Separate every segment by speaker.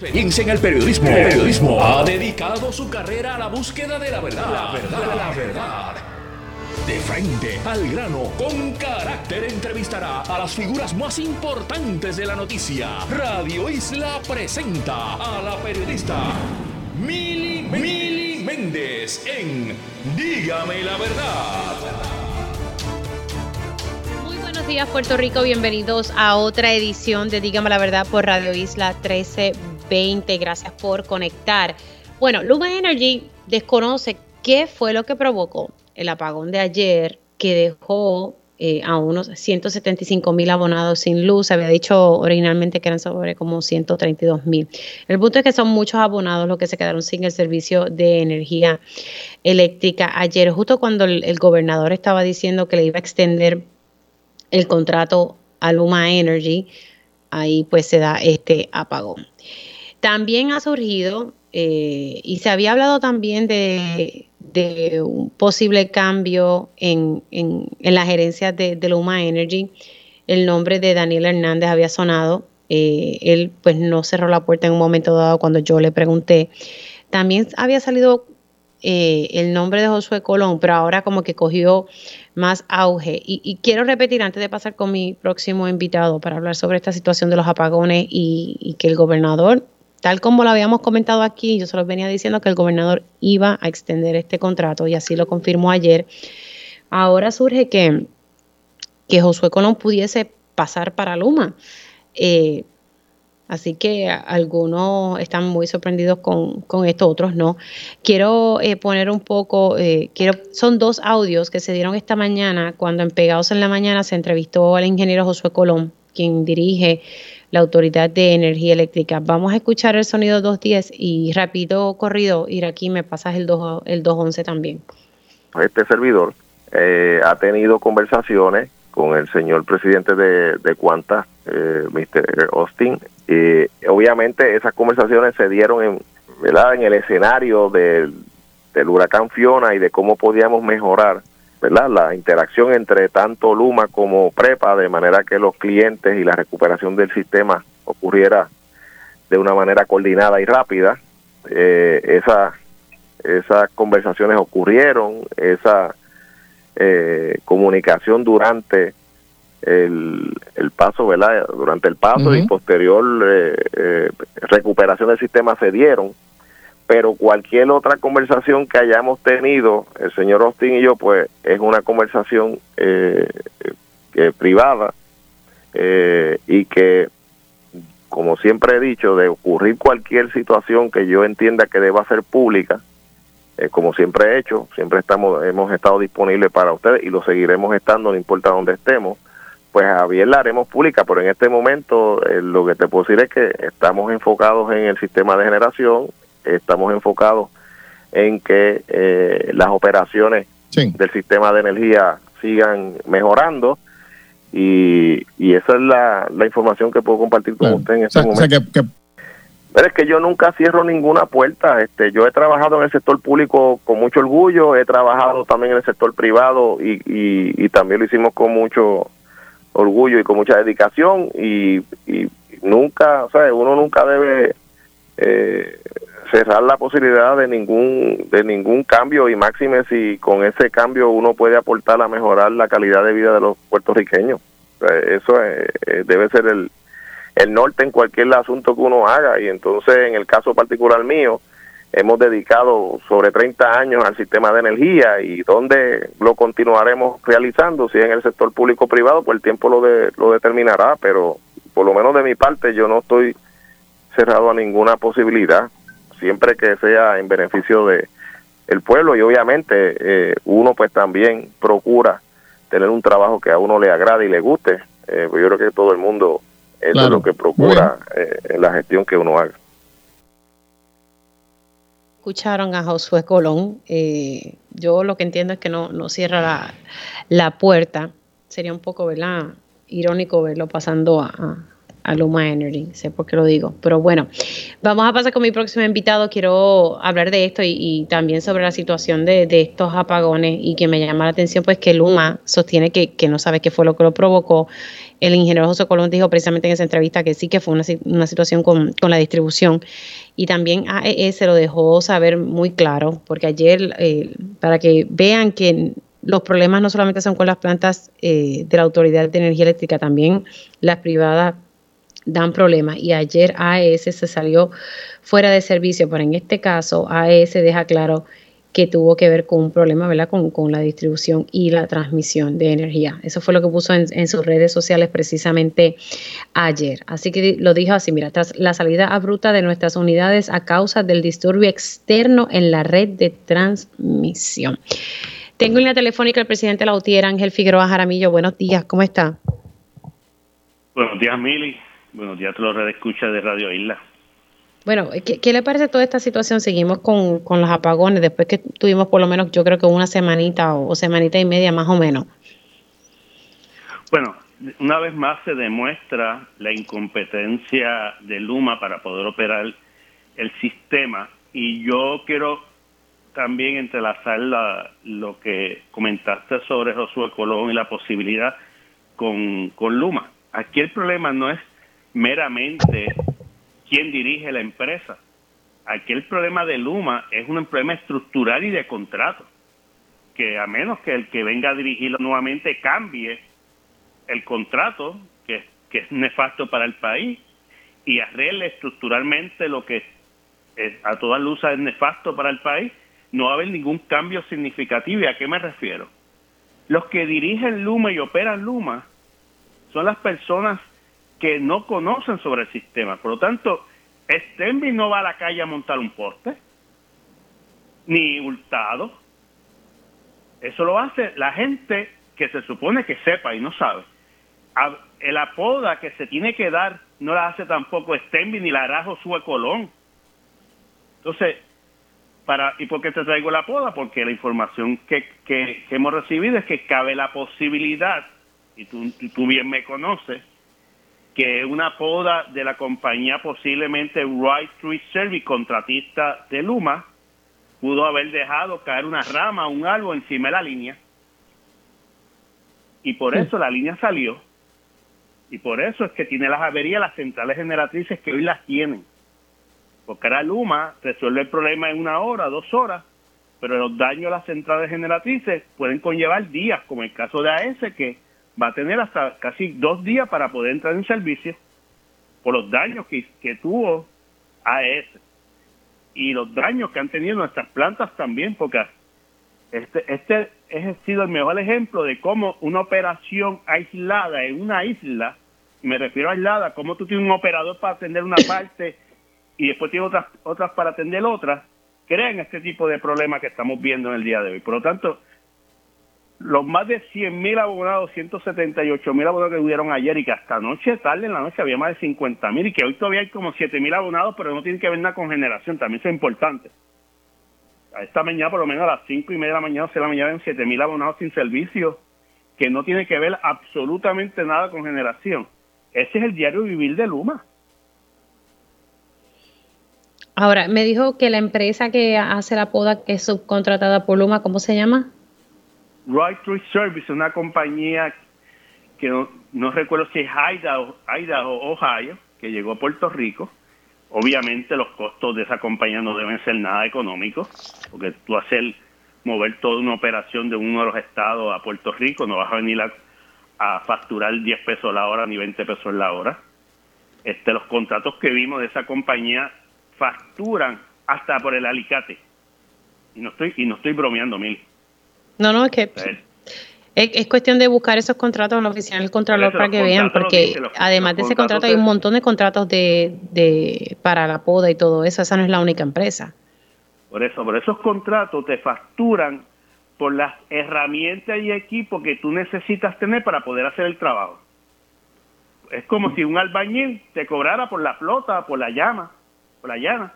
Speaker 1: Experiencia en el periodismo. El periodismo ha dedicado su carrera a la búsqueda de la verdad. La verdad, la verdad. De frente al grano, con carácter entrevistará a las figuras más importantes de la noticia. Radio Isla presenta a la periodista Mili, Mili Méndez en Dígame la verdad.
Speaker 2: Muy buenos días Puerto Rico, bienvenidos a otra edición de Dígame la verdad por Radio Isla 1320. Gracias por conectar. Bueno, Luma Energy desconoce qué fue lo que provocó el apagón de ayer que dejó eh, a unos 175 mil abonados sin luz. Se había dicho originalmente que eran sobre como 132 mil. El punto es que son muchos abonados los que se quedaron sin el servicio de energía eléctrica ayer, justo cuando el, el gobernador estaba diciendo que le iba a extender el contrato a Luma Energy, ahí pues se da este apagón. También ha surgido, eh, y se había hablado también de, un posible cambio en, en, en la gerencia de, de, Luma Energy. El nombre de Daniel Hernández había sonado. Eh, él pues no cerró la puerta en un momento dado cuando yo le pregunté. También había salido eh, el nombre de Josué Colón, pero ahora como que cogió más auge. Y, quiero repetir antes de pasar con mi próximo invitado para hablar sobre esta situación de los apagones y que el gobernador tal como lo habíamos comentado aquí, yo se los venía diciendo que el gobernador iba a extender este contrato y así lo confirmó ayer. Ahora surge que, que Josué Colón pudiese pasar para Luma. Eh, así que algunos están muy sorprendidos con, con esto, otros no. Quiero eh, poner un poco, eh, quiero, son dos audios que se dieron esta mañana cuando en Pegados en la Mañana se entrevistó al ingeniero Josué Colón, quien dirige la Autoridad de Energía Eléctrica. Vamos a escuchar el sonido 210 y rápido corrido, ir aquí me pasas el, 2, el 211 también.
Speaker 3: Este servidor eh, ha tenido conversaciones con el señor presidente de, de Cuanta, eh, Mr. Austin, y obviamente esas conversaciones se dieron en, ¿verdad? en el escenario del, del huracán Fiona y de cómo podíamos mejorar ¿verdad? la interacción entre tanto Luma como Prepa, de manera que los clientes y la recuperación del sistema ocurriera de una manera coordinada y rápida. Eh, esa, esas conversaciones ocurrieron, esa eh, comunicación durante el, el paso, ¿verdad? Durante el paso uh -huh. y posterior eh, eh, recuperación del sistema se dieron pero cualquier otra conversación que hayamos tenido, el señor Austin y yo, pues es una conversación eh, eh, privada y que, como siempre he dicho, de ocurrir cualquier situación que yo entienda que deba ser pública, eh, como siempre he hecho, siempre estamos hemos estado disponibles para ustedes y lo seguiremos estando, no importa dónde estemos, pues a bien la haremos pública, pero en este momento eh, lo que te puedo decir es que estamos enfocados en el sistema de generación, estamos enfocados en que eh, las operaciones sí. del sistema de energía sigan mejorando y, y esa es la, la, información que puedo compartir con usted en este o sea, momento. O sea que, que... Pero es que yo nunca cierro ninguna puerta. Este, yo he trabajado en el sector público con mucho orgullo, he trabajado también en el sector privado y, y, y también lo hicimos con mucho orgullo y con mucha dedicación y, y nunca, o sea, uno nunca debe eh, cerrar la posibilidad de ningún de ningún cambio y máxime si con ese cambio uno puede aportar a mejorar la calidad de vida de los puertorriqueños. Eso es, debe ser el, el norte en cualquier asunto que uno haga. Y entonces en el caso particular mío hemos dedicado sobre 30 años al sistema de energía y donde lo continuaremos realizando, si en el sector público privado, pues el tiempo lo, de, lo determinará, pero por lo menos de mi parte yo no estoy cerrado a ninguna posibilidad siempre que sea en beneficio de el pueblo y obviamente eh, uno pues también procura tener un trabajo que a uno le agrade y le guste. Eh, pues yo creo que todo el mundo eso claro. es lo que procura eh, en la gestión que uno haga.
Speaker 2: Escucharon a Josué Colón. Eh, yo lo que entiendo es que no, no cierra la, la puerta. Sería un poco ¿verdad? irónico verlo pasando a, a Luma Energy, sé por qué lo digo. Pero bueno, vamos a pasar con mi próximo invitado. Quiero hablar de esto y, también sobre la situación de, estos apagones y que me llama la atención pues que Luma sostiene que, no sabe qué fue lo que lo provocó el ingeniero José Colón dijo precisamente en esa entrevista que sí que fue una, situación con, la distribución y también AES lo dejó saber muy claro, porque ayer, eh, para que vean que los problemas no solamente son con las plantas eh, de la Autoridad de Energía Eléctrica, también las privadas dan problemas y ayer AES se salió fuera de servicio, pero en este caso AES deja claro que tuvo que ver con un problema, ¿verdad? Con, la distribución y la transmisión de energía. Eso fue lo que puso en, en, sus redes sociales precisamente ayer. Así que lo dijo así, mira, tras la salida abrupta de nuestras unidades a causa del disturbio externo en la red de transmisión. Tengo en la telefónica el presidente de la Ángel Figueroa Jaramillo. Buenos días, ¿cómo está?
Speaker 4: Buenos días, Mili. Buenos días a los escucha de Radio Isla.
Speaker 2: Bueno, ¿qué, le parece toda esta situación? Seguimos con, con, los apagones después que tuvimos por lo menos, yo creo que una semanita o, semanita y media más o menos.
Speaker 4: Bueno, una vez más se demuestra la incompetencia de Luma para poder operar el sistema y yo quiero también entrelazar la, lo que comentaste sobre Josué Colón y la posibilidad con, con Luma. Aquí el problema no es meramente quién dirige la empresa. Aquí el problema de Luma es un problema estructural y de contrato, que a menos que el que venga a dirigirlo nuevamente cambie el contrato, que, que es nefasto para el país, y arregle estructuralmente lo que a toda luz es nefasto para el país, no va a haber ningún cambio significativo. ¿Y a qué me refiero? Los que dirigen Luma y operan Luma son las personas que no conocen sobre el sistema. Por lo tanto, Stenby no va a la calle a montar un poste, ni hurtado. Eso lo hace la gente que se supone que sepa y no sabe. El apoda que se tiene que dar no la hace tampoco Stenby ni la hará Josué Colón. Entonces, para, ¿y por qué te traigo la poda? Porque la información que, que, hemos recibido es que cabe la posibilidad, y tú, tú bien me conoces, que una poda de la compañía posiblemente Right Tree Service, contratista de Luma, pudo haber dejado caer una rama, un árbol encima de la línea. Y por eso la línea salió. Y por eso es que tiene las averías las centrales generatrices que hoy las tienen. Porque ahora Luma resuelve el problema en una hora, dos horas, pero los daños a las centrales generatrices pueden conllevar días, como el caso de AES, que va a tener hasta casi dos días para poder entrar en servicio por los daños que, que tuvo AES y los daños que han tenido nuestras plantas también, porque este, este ha sido el mejor ejemplo de cómo una operación aislada en una isla, me refiero a aislada, como tú tienes un operador para atender una parte y después tienes otras, otras para atender otras, crean este tipo de problemas que estamos viendo en el día de hoy. Por lo tanto, los más de 100.000 abonados, 178.000 abonados que hubieron ayer y que hasta anoche, tarde en la noche, había más de 50.000 y que hoy todavía hay como 7.000 abonados, pero no tiene que ver nada con generación, también es importante. A esta mañana, por lo menos a las 5 y media de la mañana, 6 de la mañana, hay 7.000 abonados sin servicio, que no tiene que ver absolutamente nada con generación. Ese es el diario vivir de Luma.
Speaker 2: Ahora, me dijo que la empresa que hace la poda, que es subcontratada por Luma, ¿cómo se llama?
Speaker 4: Right Tree Service, una compañía que no, recuerdo si es Idaho, o Ohio, que llegó a Puerto Rico. Obviamente los costos de esa compañía no deben ser nada económicos, porque tú hacer mover toda una operación de uno de los estados a Puerto Rico, no vas a venir a, a facturar 10 pesos la hora ni 20 pesos la hora. Este, los contratos que vimos de esa compañía facturan hasta por el alicate. Y no estoy, y no estoy bromeando, mil.
Speaker 2: No, no, es que es, cuestión de buscar esos contratos en la oficina del Contralor para que vean, porque además de ese contrato hay un montón de contratos de, de para la poda y todo eso, esa no es la única empresa.
Speaker 4: Por eso, por esos contratos te facturan por las herramientas y equipos que tú necesitas tener para poder hacer el trabajo. Es como si un albañil te cobrara por la flota, por la llama, por la llana.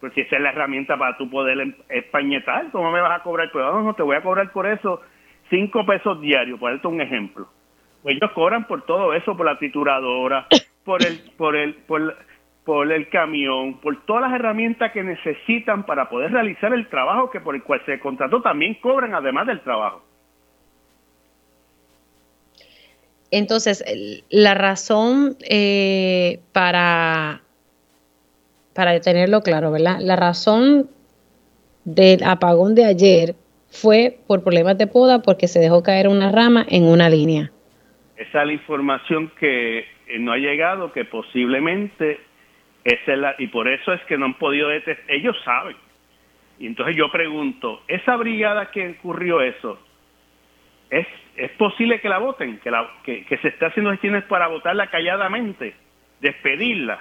Speaker 4: Pues si esa es la herramienta para tú poder em, españetar, ¿cómo me vas a cobrar? Pues no, no, te voy a cobrar por eso cinco pesos diarios, por darte un ejemplo. Pues ellos cobran por todo eso, por la trituradora, por el, por el, por, por el camión, por todas las herramientas que necesitan para poder realizar el trabajo que por el cual se contrató, también cobran además del trabajo.
Speaker 2: Entonces, la razón eh, para, para tenerlo claro, ¿verdad? La razón del apagón de ayer fue por problemas de poda porque se dejó caer una rama en una línea.
Speaker 4: Esa es la información que eh, no ha llegado, que posiblemente es la, y por eso es que no han podido detectar, ellos saben. Y entonces yo pregunto, esa brigada que ocurrió eso, ¿es, es posible que la voten? Que, la, que, se esté haciendo gestiones para votarla calladamente, despedirla.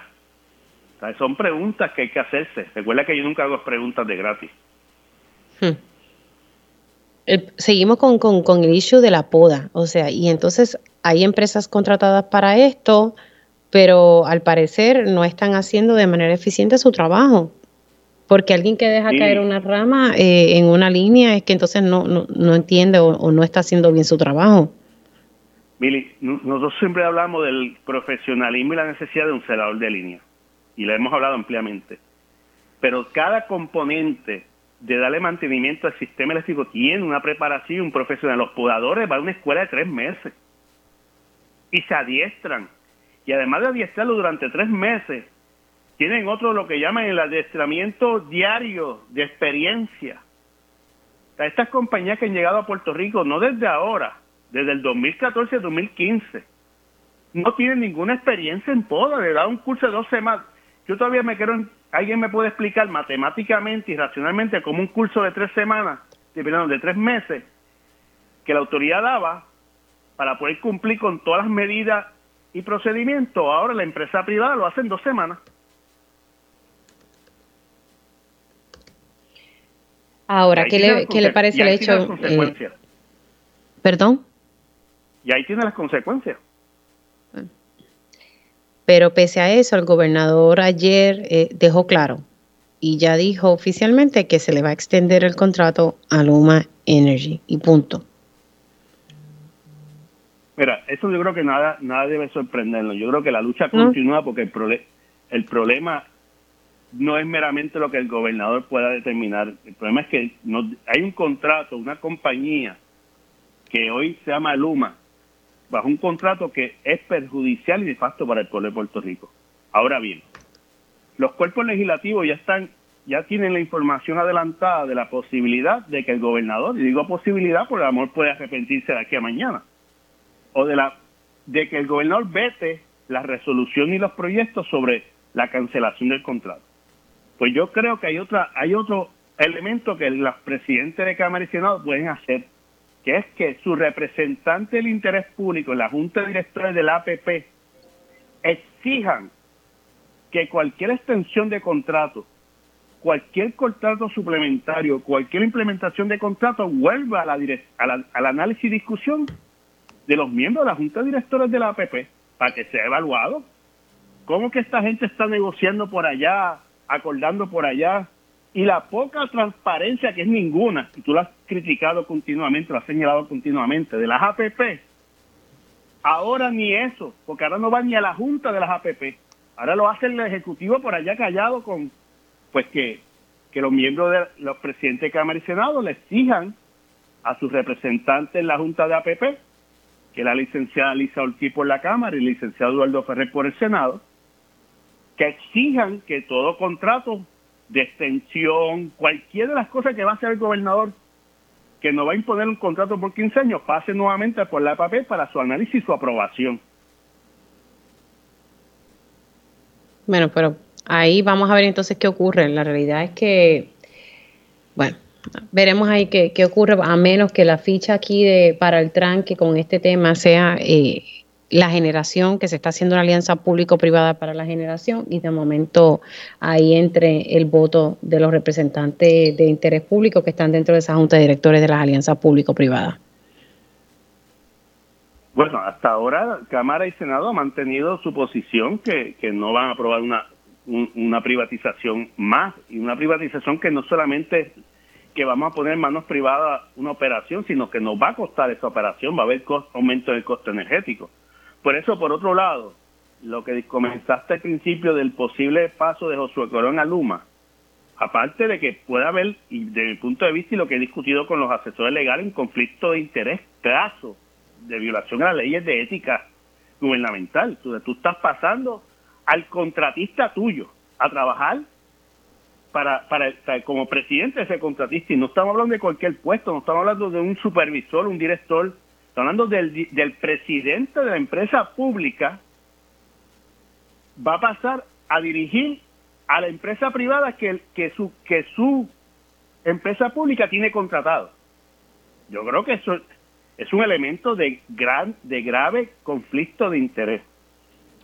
Speaker 4: Son preguntas que hay que hacerse. Recuerda que yo nunca hago preguntas de gratis.
Speaker 2: Hmm. seguimos con, con, con el issue de la poda, o sea, y entonces hay empresas contratadas para esto, pero al parecer no están haciendo de manera eficiente su trabajo. Porque alguien que deja caer una rama eh, en una línea es que entonces no, no, entiende o, no está haciendo bien su trabajo.
Speaker 4: Mili, nosotros siempre hablamos del profesionalismo y la necesidad de un celador de línea. Y lo hemos hablado ampliamente. Pero cada componente de darle mantenimiento al sistema eléctrico tiene una preparación, un profesional. Los podadores van a una escuela de tres meses y se adiestran. Y además de adiestrarlo durante tres meses, tienen otro lo que llaman el adiestramiento diario de experiencia. estas compañías que han llegado a Puerto Rico, no desde ahora, desde el 2014-2015, no tienen ninguna experiencia en poda, le da un curso de dos semanas. Yo todavía me quiero, alguien me puede explicar matemáticamente y racionalmente como un curso de tres semanas, de, de tres meses, que la autoridad daba para poder cumplir con todas las medidas y procedimientos. Ahora la empresa privada lo hace en dos semanas.
Speaker 2: Ahora, ¿qué le, ¿qué le, parece el hecho? Eh, ¿Perdón?
Speaker 4: Y ahí tiene las consecuencias.
Speaker 2: Pero pese a eso, el gobernador ayer eh, dejó claro y ya dijo oficialmente que se le va a extender el contrato a Luma Energy y punto.
Speaker 4: Mira, eso yo creo que nada nada debe sorprendernos. Yo creo que la lucha continúa porque el, el problema no es meramente lo que el gobernador pueda determinar. El problema es que no, hay un contrato, una compañía que hoy se llama Luma, bajo un contrato que es perjudicial y de facto para el pueblo de Puerto Rico. Ahora bien, los cuerpos legislativos ya están ya tienen la información adelantada de la posibilidad de que el gobernador, y digo posibilidad porque el amor puede arrepentirse de aquí a mañana, o de la de que el gobernador vete la resolución y los proyectos sobre la cancelación del contrato. Pues yo creo que hay otra hay otro elemento que los presidentes de Cámara y Senado pueden hacer, que es que su representante del interés público en la Junta de Directores del APP exijan que cualquier extensión de contrato, cualquier contrato suplementario, cualquier implementación de contrato vuelva a la, al análisis y discusión de los miembros de la Junta de Directores de la APP para que sea evaluado. ¿Cómo que esta gente está negociando por allá, acordando por allá? Y la poca transparencia, que es ninguna, y tú lo has criticado continuamente, lo has señalado continuamente, de las APP, ahora ni eso, porque ahora no va ni a la Junta de las APP, ahora lo hace el Ejecutivo por allá callado con, pues que, que los miembros de los presidentes de Cámara y Senado le exijan a sus representantes en la Junta de APP que la licenciada Lisa Ortiz por la Cámara y el licenciado Eduardo Ferrer por el Senado, que exijan que todo contrato de extensión, cualquiera de las cosas que va a hacer el gobernador, que no va a imponer un contrato por 15 años, pase nuevamente por la papel para su análisis y su aprobación.
Speaker 2: Bueno, pero ahí vamos a ver entonces qué ocurre. La realidad es que, bueno, veremos ahí qué, ocurre, a menos que la ficha aquí de, para el tranque con este tema sea eh, la generación, que se está haciendo una alianza público-privada para la generación y de momento ahí entre el voto de los representantes de interés público que están dentro de esa junta de directores de las alianzas público-privadas.
Speaker 4: Bueno, hasta ahora Cámara y Senado han mantenido su posición que, que no van a aprobar una, una privatización más y una privatización que no solamente que vamos a poner en manos privadas una operación, sino que nos va a costar esa operación, va a haber aumento del costo energético. Por eso, por otro lado, lo que comenzaste al principio del posible paso de Josué Corón a Luma, aparte de que pueda haber, y de mi punto de vista y lo que he discutido con los asesores legales, un conflicto de interés caso de violación a las leyes de ética gubernamental. Tú, tú estás pasando al contratista tuyo a trabajar para, para, como presidente de ese contratista y no estamos hablando de cualquier puesto, no estamos hablando de un supervisor, un director, hablando del, del presidente de la empresa pública va a pasar a dirigir a la empresa privada que, que su que su empresa pública tiene contratado. Yo creo que eso es un elemento de gran de grave conflicto de interés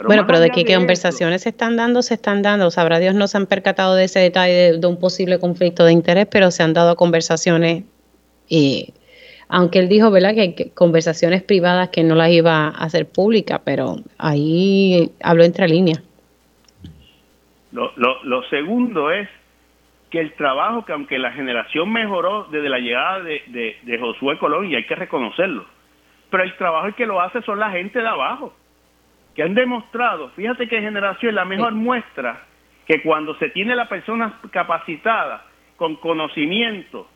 Speaker 2: bueno, pero de qué conversaciones se están dando, se están dando. Sabrá Dios no se han percatado de ese detalle de, un posible conflicto de interés, pero se han dado conversaciones, y aunque él dijo, ¿verdad?, que hay conversaciones privadas que no las iba a hacer públicas, pero ahí habló entre líneas.
Speaker 4: Lo, lo, segundo es que el trabajo, que aunque la generación mejoró desde la llegada de, de, de Josué Colón, y hay que reconocerlo, pero el trabajo que lo hace son la gente de abajo que han demostrado, fíjate que generación es la mejor muestra que cuando se tiene la persona capacitada, con conocimiento,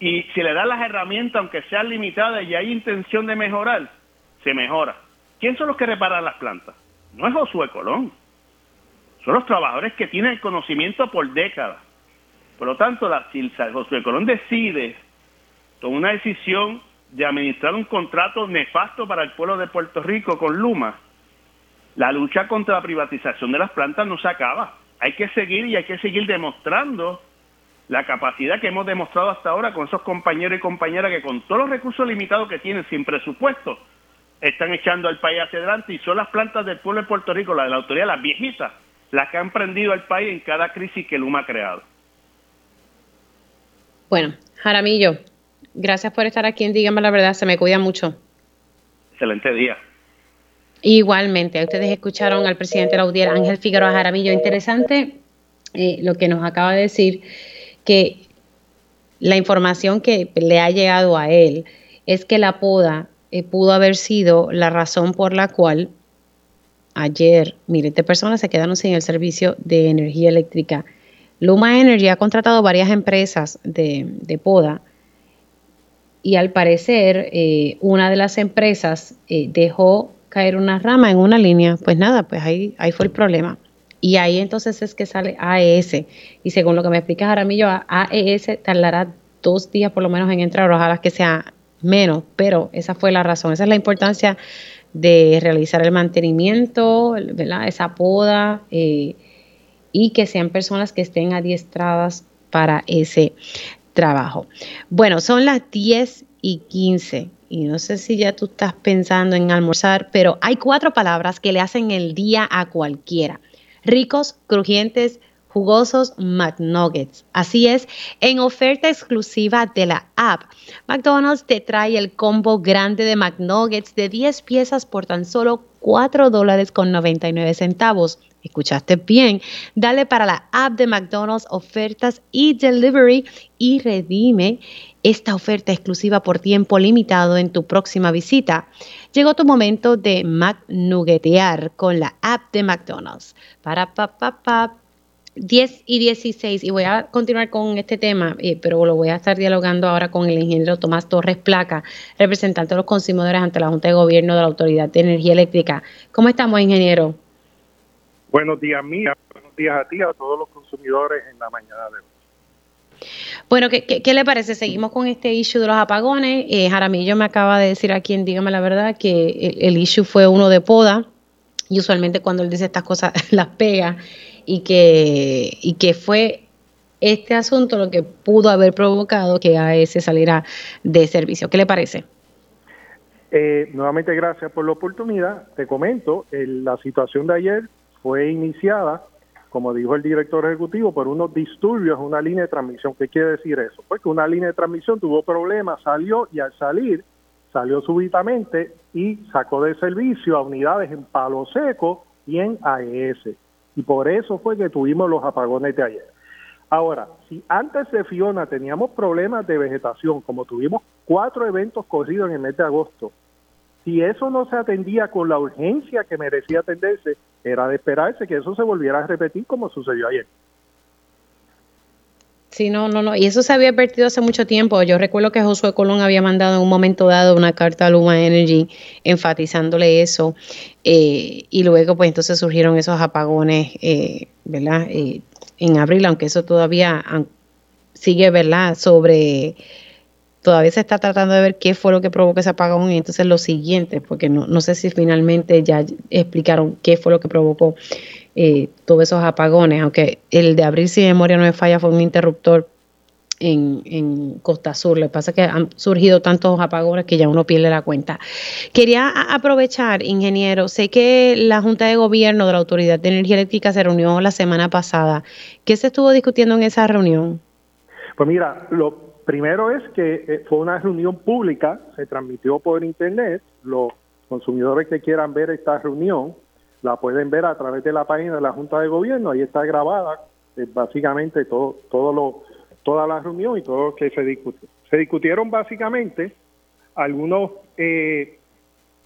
Speaker 4: y se le da las herramientas, aunque sean limitadas y hay intención de mejorar, se mejora. ¿Quién son los que reparan las plantas? No es Josué Colón. Son los trabajadores que tienen el conocimiento por décadas. Por lo tanto, la, si Josué Colón decide tomar una decisión de administrar un contrato nefasto para el pueblo de Puerto Rico con Luma, la lucha contra la privatización de las plantas no se acaba. Hay que seguir y hay que seguir demostrando la capacidad que hemos demostrado hasta ahora con esos compañeros y compañeras que con todos los recursos limitados que tienen sin presupuesto están echando al país hacia adelante y son las plantas del pueblo de Puerto Rico, las de la autoridad, las viejitas, las que han prendido al país en cada crisis que Luma ha creado.
Speaker 2: Bueno, Jaramillo, gracias por estar aquí en Dígame la Verdad, se me cuida mucho.
Speaker 4: Excelente día.
Speaker 2: Igualmente, ustedes escucharon al presidente de la UDIER, Ángel Figueroa Jaramillo. Interesante eh, lo que nos acaba de decir, que la información que le ha llegado a él es que la poda eh, pudo haber sido la razón por la cual ayer miles de personas se quedaron sin el servicio de energía eléctrica. Luma Energy ha contratado varias empresas de, poda y al parecer eh, una de las empresas dejó caer una rama en una línea, pues nada, pues ahí, ahí fue el problema. Y ahí entonces es que sale AES. Y según lo que me explica Jaramillo, AES tardará dos días por lo menos en entrar, ojalá que sea menos, pero esa fue la razón. Esa es la importancia de realizar el mantenimiento, ¿verdad? esa poda, eh, y que sean personas que estén adiestradas para ese trabajo. Bueno, son las 10 y 15 y no sé si ya tú estás pensando en almorzar, pero hay cuatro palabras que le hacen el día a cualquiera. Ricos, crujientes, jugosos McNuggets. Así es, en oferta exclusiva de la app, McDonald's te trae el combo grande de McNuggets de 10 piezas por tan solo 4 dólares con 99 centavos. Escuchaste bien. Dale para la app de McDonald's ofertas y delivery y redime esta oferta exclusiva por tiempo limitado en tu próxima visita. Llegó tu momento de McNuggetear con la app de McDonald's. Para pa, pa, pa, 10 y 16, y voy a continuar con este tema, eh, pero lo voy a estar dialogando ahora con el ingeniero Tomás Torres Placa, representante de los consumidores ante la Junta de Gobierno de la Autoridad de Energía Eléctrica. ¿Cómo estamos, ingeniero?
Speaker 5: Buenos días, Mía. Buenos días a ti, a todos los consumidores en la mañana de hoy.
Speaker 2: Bueno, ¿qué, le parece? Seguimos con este issue de los apagones. Eh, Jaramillo me acaba de decir aquí en Dígame la Verdad que el, issue fue uno de poda y usualmente cuando él dice estas cosas las pega y que, y que fue este asunto lo que pudo haber provocado que AES saliera de servicio. ¿Qué le parece?
Speaker 5: Eh, nuevamente gracias por la oportunidad. Te comento, la situación de ayer fue iniciada, como dijo el director ejecutivo, por unos disturbios en una línea de transmisión. ¿Qué quiere decir eso? Pues que una línea de transmisión tuvo problemas, salió y al salir salió súbitamente y sacó de servicio a unidades en Palo Seco y en AES. Y por eso fue que tuvimos los apagones de ayer. Ahora, si antes de Fiona teníamos problemas de vegetación, como tuvimos cuatro eventos corridos en el mes de agosto, si eso no se atendía con la urgencia que merecía atenderse, era de esperarse que eso se volviera a repetir como sucedió ayer.
Speaker 2: Sí, no, no, no. Y eso se había advertido hace mucho tiempo. Yo recuerdo que Josué Colón había mandado en un momento dado una carta a Luma Energy enfatizándole eso. Eh, y luego, pues entonces surgieron esos apagones, eh, ¿verdad? Eh, en abril, aunque eso todavía sigue, ¿verdad? Sobre. Todavía se está tratando de ver qué fue lo que provocó ese apagón y entonces lo siguiente, porque no, no sé si finalmente ya explicaron qué fue lo que provocó eh, todos esos apagones, aunque el de abril, si memoria no me falla, fue un interruptor en, Costa Sur. Lo que pasa que han surgido tantos apagones que ya uno pierde la cuenta. Quería aprovechar, ingeniero, sé que la Junta de Gobierno de la Autoridad de Energía Eléctrica se reunió la semana pasada. ¿Qué se estuvo discutiendo en esa reunión?
Speaker 5: Pues mira, lo primero es que eh, fue una reunión pública, se transmitió por internet. Los consumidores que quieran ver esta reunión la pueden ver a través de la página de la Junta de Gobierno, ahí está grabada eh, básicamente todo, todo lo, toda la reunión y todo lo que se discutió. Se discutieron básicamente algunas eh,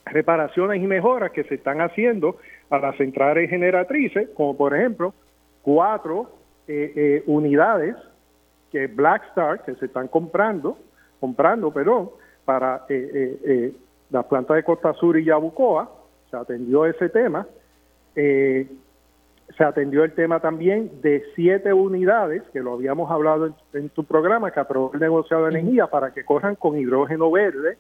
Speaker 5: reparaciones y mejoras que se están haciendo a las centrales generatrices, como por ejemplo cuatro eh, unidades que Blackstar que se están comprando, comprando, perdón, para las plantas de Costa Sur y Yabucoa, se atendió ese tema eh, se atendió el tema también de siete unidades, que lo habíamos hablado en, tu programa, que aprobó el negociado de energía para que corran con hidrógeno verde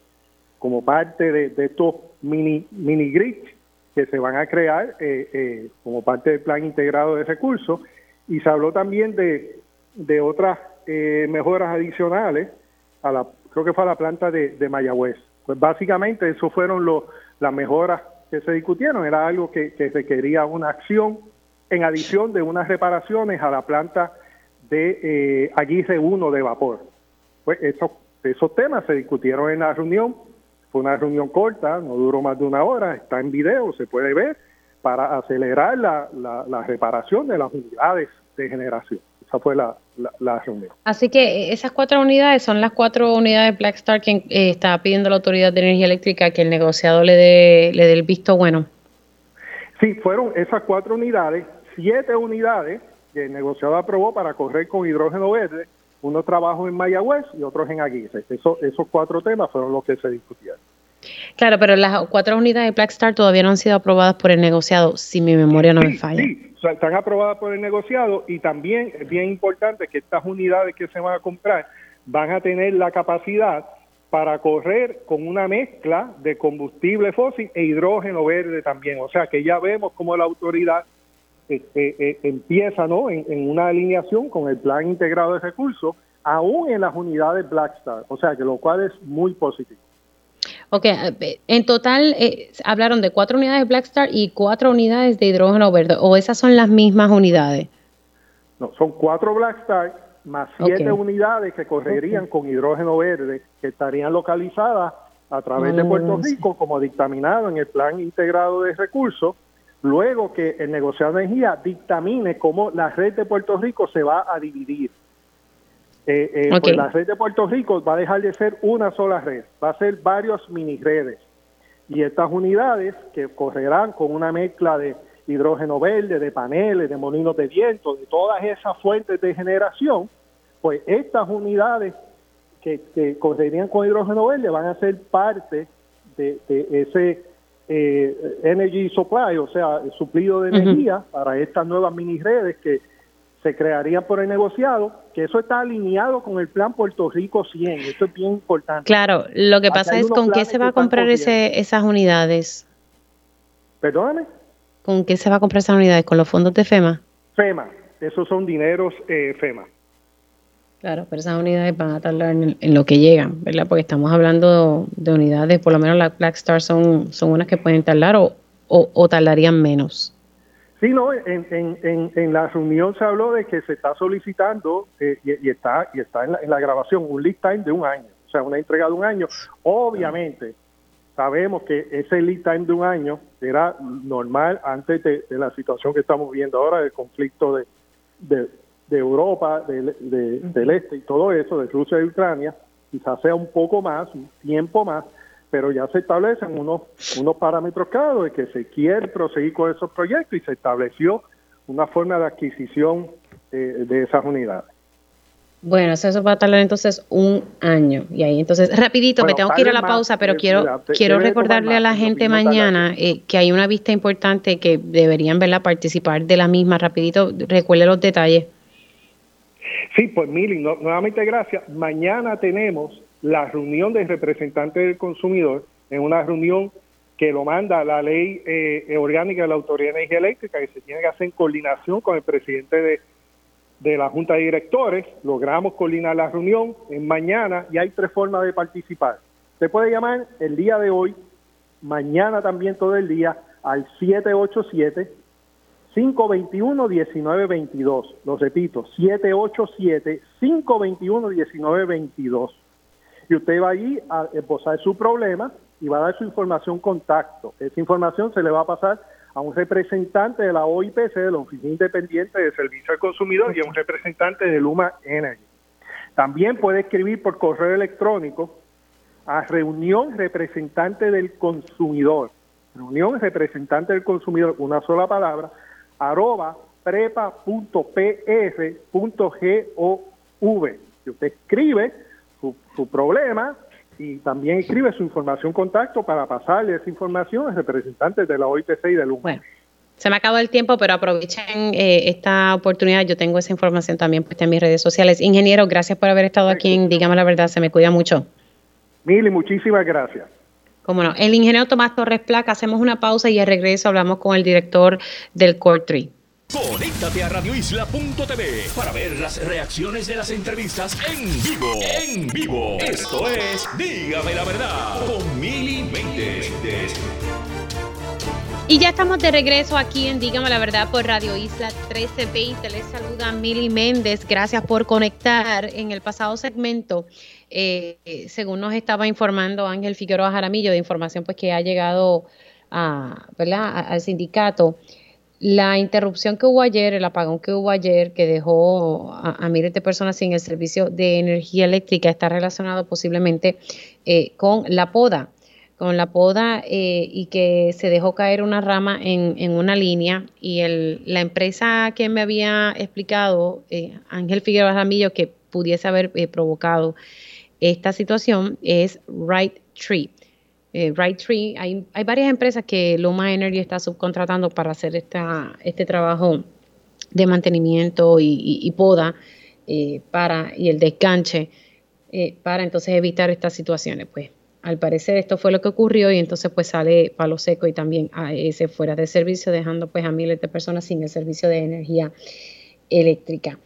Speaker 5: como parte de, estos mini, mini grids que se van a crear eh, eh, como parte del plan integrado de recursos. Y se habló también de, de otras eh, mejoras adicionales, a la, creo que fue a la planta de, de Mayagüez. Pues básicamente eso fueron los, las mejoras que se discutieron era algo que, requería una acción en adición de unas reparaciones a la planta de eh, Aguirre 1 de vapor. Pues esos, esos temas se discutieron en la reunión, fue una reunión corta, no duró más de una hora, está en video, se puede ver, para acelerar la, la reparación de las unidades de generación fue la, reunión.
Speaker 2: Así que eh, esas cuatro unidades son las cuatro unidades Black Star que eh, está pidiendo la Autoridad de Energía Eléctrica que el negociado le dé, le dé el visto bueno.
Speaker 5: Sí, fueron esas cuatro unidades, siete unidades que el negociado aprobó para correr con hidrógeno verde, unos trabajos en Mayagüez y otros en Aguirre. Eso, esos cuatro temas fueron los que se discutieron.
Speaker 2: Claro, pero las cuatro unidades de Black Star todavía no han sido aprobadas por el negociado, si mi memoria no me falla.
Speaker 5: Sí, están aprobadas por el negociado y también es bien importante que estas unidades que se van a comprar van a tener la capacidad para correr con una mezcla de combustible fósil e hidrógeno verde también. O sea que ya vemos cómo la autoridad este, eh, empieza ¿no? En, en, una alineación con el plan integrado de recursos, aún en las unidades Black Star. O sea que lo cual es muy positivo.
Speaker 2: Ok, eh, en total eh, hablaron de cuatro unidades de Blackstar y cuatro unidades de hidrógeno verde, o esas son las mismas unidades.
Speaker 5: No, son cuatro Blackstar más siete unidades que correrían con hidrógeno verde, que estarían localizadas a través de Puerto ah, Rico, como dictaminado en el Plan Integrado de Recursos, luego que el negociado de energía dictamine cómo la red de Puerto Rico se va a dividir. Eh, eh, pues la red de Puerto Rico va a dejar de ser una sola red, va a ser varios mini redes. Y estas unidades que correrán con una mezcla de hidrógeno verde, de paneles, de molinos de viento, de todas esas fuentes de generación, pues estas unidades que, correrían con hidrógeno verde van a ser parte de, ese eh, energy supply, o sea, el suplido de energía para estas nuevas mini redes que se crearía por el negociado, que eso está alineado con el plan Puerto Rico 100, eso es bien importante.
Speaker 2: Claro, lo que pasa es con qué se va a comprar ese, esas unidades.
Speaker 5: Perdóname.
Speaker 2: ¿Con qué se va a comprar esas unidades? ¿Con los fondos de FEMA?
Speaker 5: FEMA, esos son dineros eh, FEMA.
Speaker 2: Claro, pero esas unidades van a tardar en, lo que llegan, ¿verdad? Porque estamos hablando de unidades, por lo menos las Black Star son, son unas que pueden tardar o, o tardarían menos.
Speaker 5: Sí, no, en, en, en, la reunión se habló de que se está solicitando eh, y, está y está en la, grabación un lead time de un año, o sea, una entrega de un año. Obviamente, sabemos que ese lead time de un año era normal antes de, la situación que estamos viendo ahora, del conflicto de, de, Europa, de, del este y todo eso, de Rusia y Ucrania, quizás sea un poco más, un tiempo más, pero ya se establecen unos, unos parámetros claros de que se quiere proseguir con esos proyectos y se estableció una forma de adquisición eh, de esas unidades.
Speaker 2: Bueno, eso va a tardar entonces un año. Y ahí entonces, rapidito, me tengo que ir a la pausa, pero quiero, quiero recordarle a la gente mañana eh, que hay una vista importante que deberían verla participar de la misma. Rapidito, recuerde los detalles.
Speaker 5: Sí, pues Mili, nuevamente gracias. Mañana tenemos la reunión de representantes del consumidor en una reunión que lo manda la ley eh, orgánica de la Autoridad de Energía Eléctrica, que se tiene que hacer en coordinación con el presidente de de la Junta de Directores, logramos coordinar la reunión en mañana y hay tres formas de participar. Se puede llamar el día de hoy, mañana también todo el día, al 787-521-1922. Lo repito, 787-521-1922. Y usted va allí a esbozar su problema y va a dar su información contacto. Esa información se le va a pasar a un representante de la OIPC, de la Oficina Independiente de Servicio al Consumidor, y a un representante de Luma Energy. También puede escribir por correo electrónico a reunión representante del consumidor, reunión representante del consumidor, una sola palabra, arroba prepa.pr.gov. Si usted escribe su, su problema, y también escribe su información contacto para pasarle esa información a representantes de la OITC y de LUMA.
Speaker 2: Bueno, se me acabó el tiempo, pero aprovechen eh, esta oportunidad. Yo tengo esa información también puesta en mis redes sociales. Ingeniero, gracias por haber estado aquí en Dígame la Verdad, se me cuida mucho.
Speaker 5: Mil y muchísimas gracias.
Speaker 2: Cómo no. El ingeniero Tomás Torres Placa, hacemos una pausa y al regreso hablamos con el director del Core Tree.
Speaker 1: Conéctate a radioisla.tv para ver las reacciones de las entrevistas en vivo. En vivo. Esto es Dígame la verdad con Mili
Speaker 2: Y ya estamos de regreso aquí en Dígame la verdad por Radio Isla 1320. Les saluda Mili Méndez. Gracias por conectar. En el pasado segmento, eh, según nos estaba informando Ángel Figueroa Jaramillo, de información pues que ha llegado al sindicato. La interrupción que hubo ayer, el apagón que hubo ayer, que dejó a, miles de personas sin el servicio de energía eléctrica, está relacionado posiblemente eh, con la poda, con la poda eh, y que se dejó caer una rama en, una línea y el, la empresa que me había explicado, eh, Ángel Figueroa Ramillo, que pudiese haber provocado esta situación es Right Tree eh, Right Tree. Hay, hay varias empresas que Luma Energy está subcontratando para hacer esta, este trabajo de mantenimiento y, poda eh, para, y el desganche eh, para entonces evitar estas situaciones. Pues al parecer esto fue lo que ocurrió y entonces pues sale palo seco y también a ese fuera de servicio, dejando pues a miles de personas sin el servicio de energía eléctrica.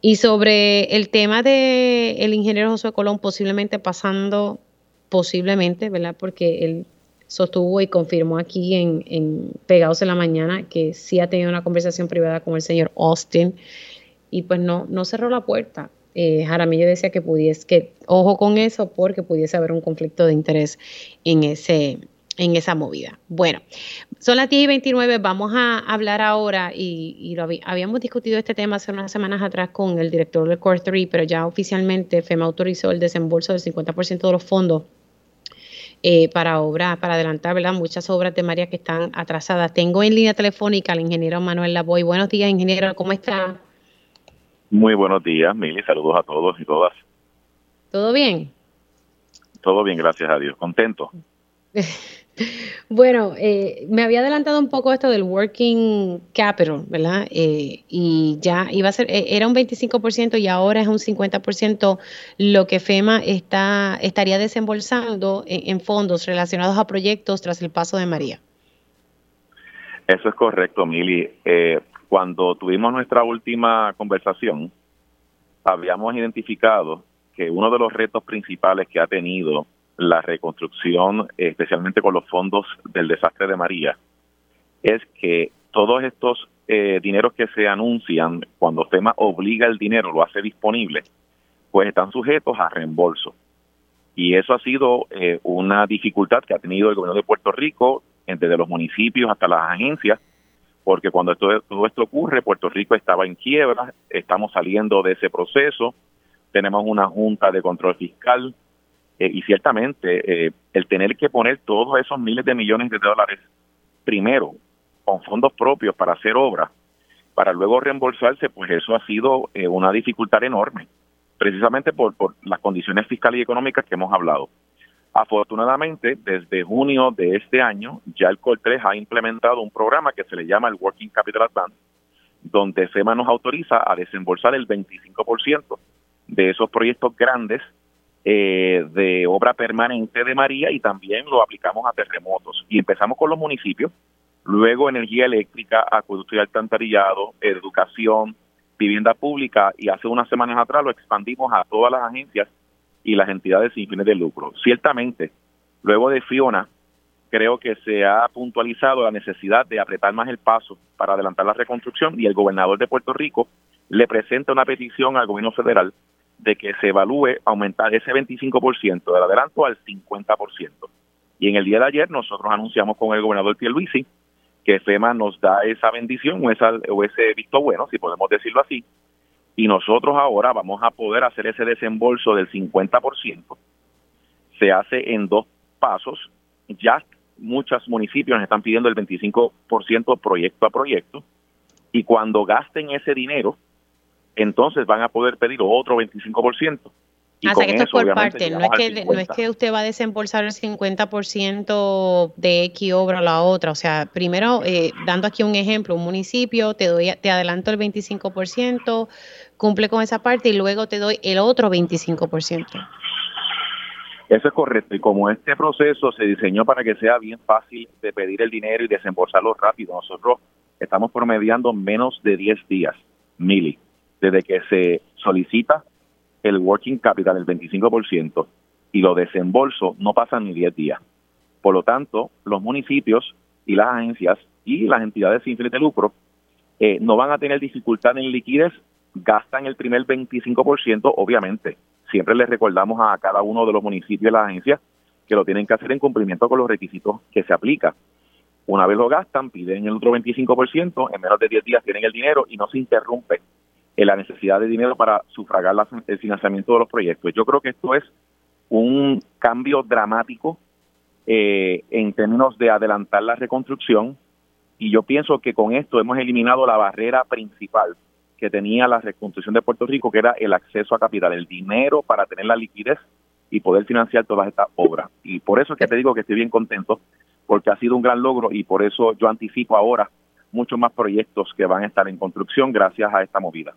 Speaker 2: Y sobre el tema del el ingeniero José Colón posiblemente pasando posiblemente, ¿verdad? Porque él sostuvo y confirmó aquí en, Pegados en la Mañana que sí ha tenido una conversación privada con el señor Austin y pues no, no cerró la puerta. Eh, Jaramillo decía que pudiese, que ojo con eso porque pudiese haber un conflicto de interés en ese en esa movida. Bueno, son las 10 y 29, vamos a hablar ahora y, lo habíamos discutido este tema hace unas semanas atrás con el director del Core 3, pero ya oficialmente FEMA autorizó el desembolso del 50% de los fondos eh, para obras, para adelantar, ¿verdad? Muchas obras de María que están atrasadas. Tengo en línea telefónica al ingeniero Manuel Lavoy. Buenos días, ingeniero, ¿cómo está?
Speaker 6: Muy buenos días, Mili. Saludos a todos y todas.
Speaker 2: ¿Todo bien?
Speaker 6: Todo bien, gracias a Dios. Contento.
Speaker 2: Bueno, eh, me había adelantado un poco esto del working capital, ¿verdad? Eh, y ya iba a ser, eh, era un 25% y ahora es un 50% lo que FEMA está, estaría desembolsando en, fondos relacionados a proyectos tras el paso de María.
Speaker 6: Eso es correcto, Mili. cuando tuvimos nuestra última conversación, habíamos identificado que uno de los retos principales que ha tenido la reconstrucción, especialmente con los fondos del desastre de María, es que todos estos eh, dineros que se anuncian, cuando FEMA obliga el dinero, lo hace disponible, pues están sujetos a reembolso. Y eso ha sido eh, una dificultad que ha tenido el gobierno de Puerto Rico, desde los municipios hasta las agencias, porque cuando esto, todo esto ocurre, Puerto Rico estaba en quiebra, estamos saliendo de ese proceso, tenemos una junta de control fiscal, eh, y ciertamente eh, el tener que poner todos esos miles de millones de dólares primero con fondos propios para hacer obras, para luego reembolsarse, pues eso ha sido eh, una dificultad enorme. precisamente por, por las condiciones fiscales y económicas que hemos hablado. Afortunadamente, desde junio de este año, ya el COR 3 ha implementado un programa que se le llama el Working Capital Advance, donde FEMA nos autoriza a desembolsar el 25% de esos proyectos grandes eh, de obra permanente de María y también lo aplicamos a terremotos. Y empezamos con los municipios, luego energía eléctrica, acueducto y alcantarillado, educación, vivienda pública y hace unas semanas atrás lo expandimos a todas las agencias y las entidades sin fines de lucro. Ciertamente, luego de Fiona, creo que se ha puntualizado la necesidad de apretar más el paso para adelantar la reconstrucción y el gobernador de Puerto Rico le presenta una petición al gobierno federal de que se evalúe aumentar ese 25% del adelanto al 50%. Y en el día de ayer nosotros anunciamos con el gobernador Pierluisi que FEMA nos da esa bendición o, esa, o ese visto bueno, si podemos decirlo así, y nosotros ahora vamos a poder hacer ese desembolso del 50%. Se hace en dos pasos. Ya muchos municipios están pidiendo el 25% proyecto a proyecto y cuando gasten ese dinero, entonces van a poder pedir otro 25%.
Speaker 2: Y o sea que esto es por parte, no es, que, no es que usted va a desembolsar el 50% de X obra a la otra, o sea, primero, eh, dando aquí un ejemplo, un municipio, te doy te adelanto el 25%, cumple con esa parte y luego te doy el otro 25%.
Speaker 6: Eso es correcto. Y como este proceso se diseñó para que sea bien fácil de pedir el dinero y desembolsarlo rápido, nosotros estamos promediando menos de 10 días, mili, desde que se solicita el working capital, el 25%, y lo desembolso, no pasan ni 10 días. Por lo tanto, los municipios y las agencias y las entidades sin fines de lucro eh, no van a tener dificultad en liquidez gastan el primer 25%, obviamente. Siempre les recordamos a cada uno de los municipios y las agencias que lo tienen que hacer en cumplimiento con los requisitos que se aplica. Una vez lo gastan, piden el otro 25%, en menos de 10 días tienen el dinero y no se interrumpe en la necesidad de dinero para sufragar el financiamiento de los proyectos. Yo creo que esto es un cambio dramático eh, en términos de adelantar la reconstrucción y yo pienso que con esto hemos eliminado la barrera principal que tenía la reconstrucción de Puerto Rico, que era el acceso a capital, el dinero para tener la liquidez y poder financiar todas estas obras. Y por eso es que te digo que estoy bien contento, porque ha sido un gran logro y por eso yo anticipo ahora muchos más proyectos que van a estar en construcción gracias a esta movida.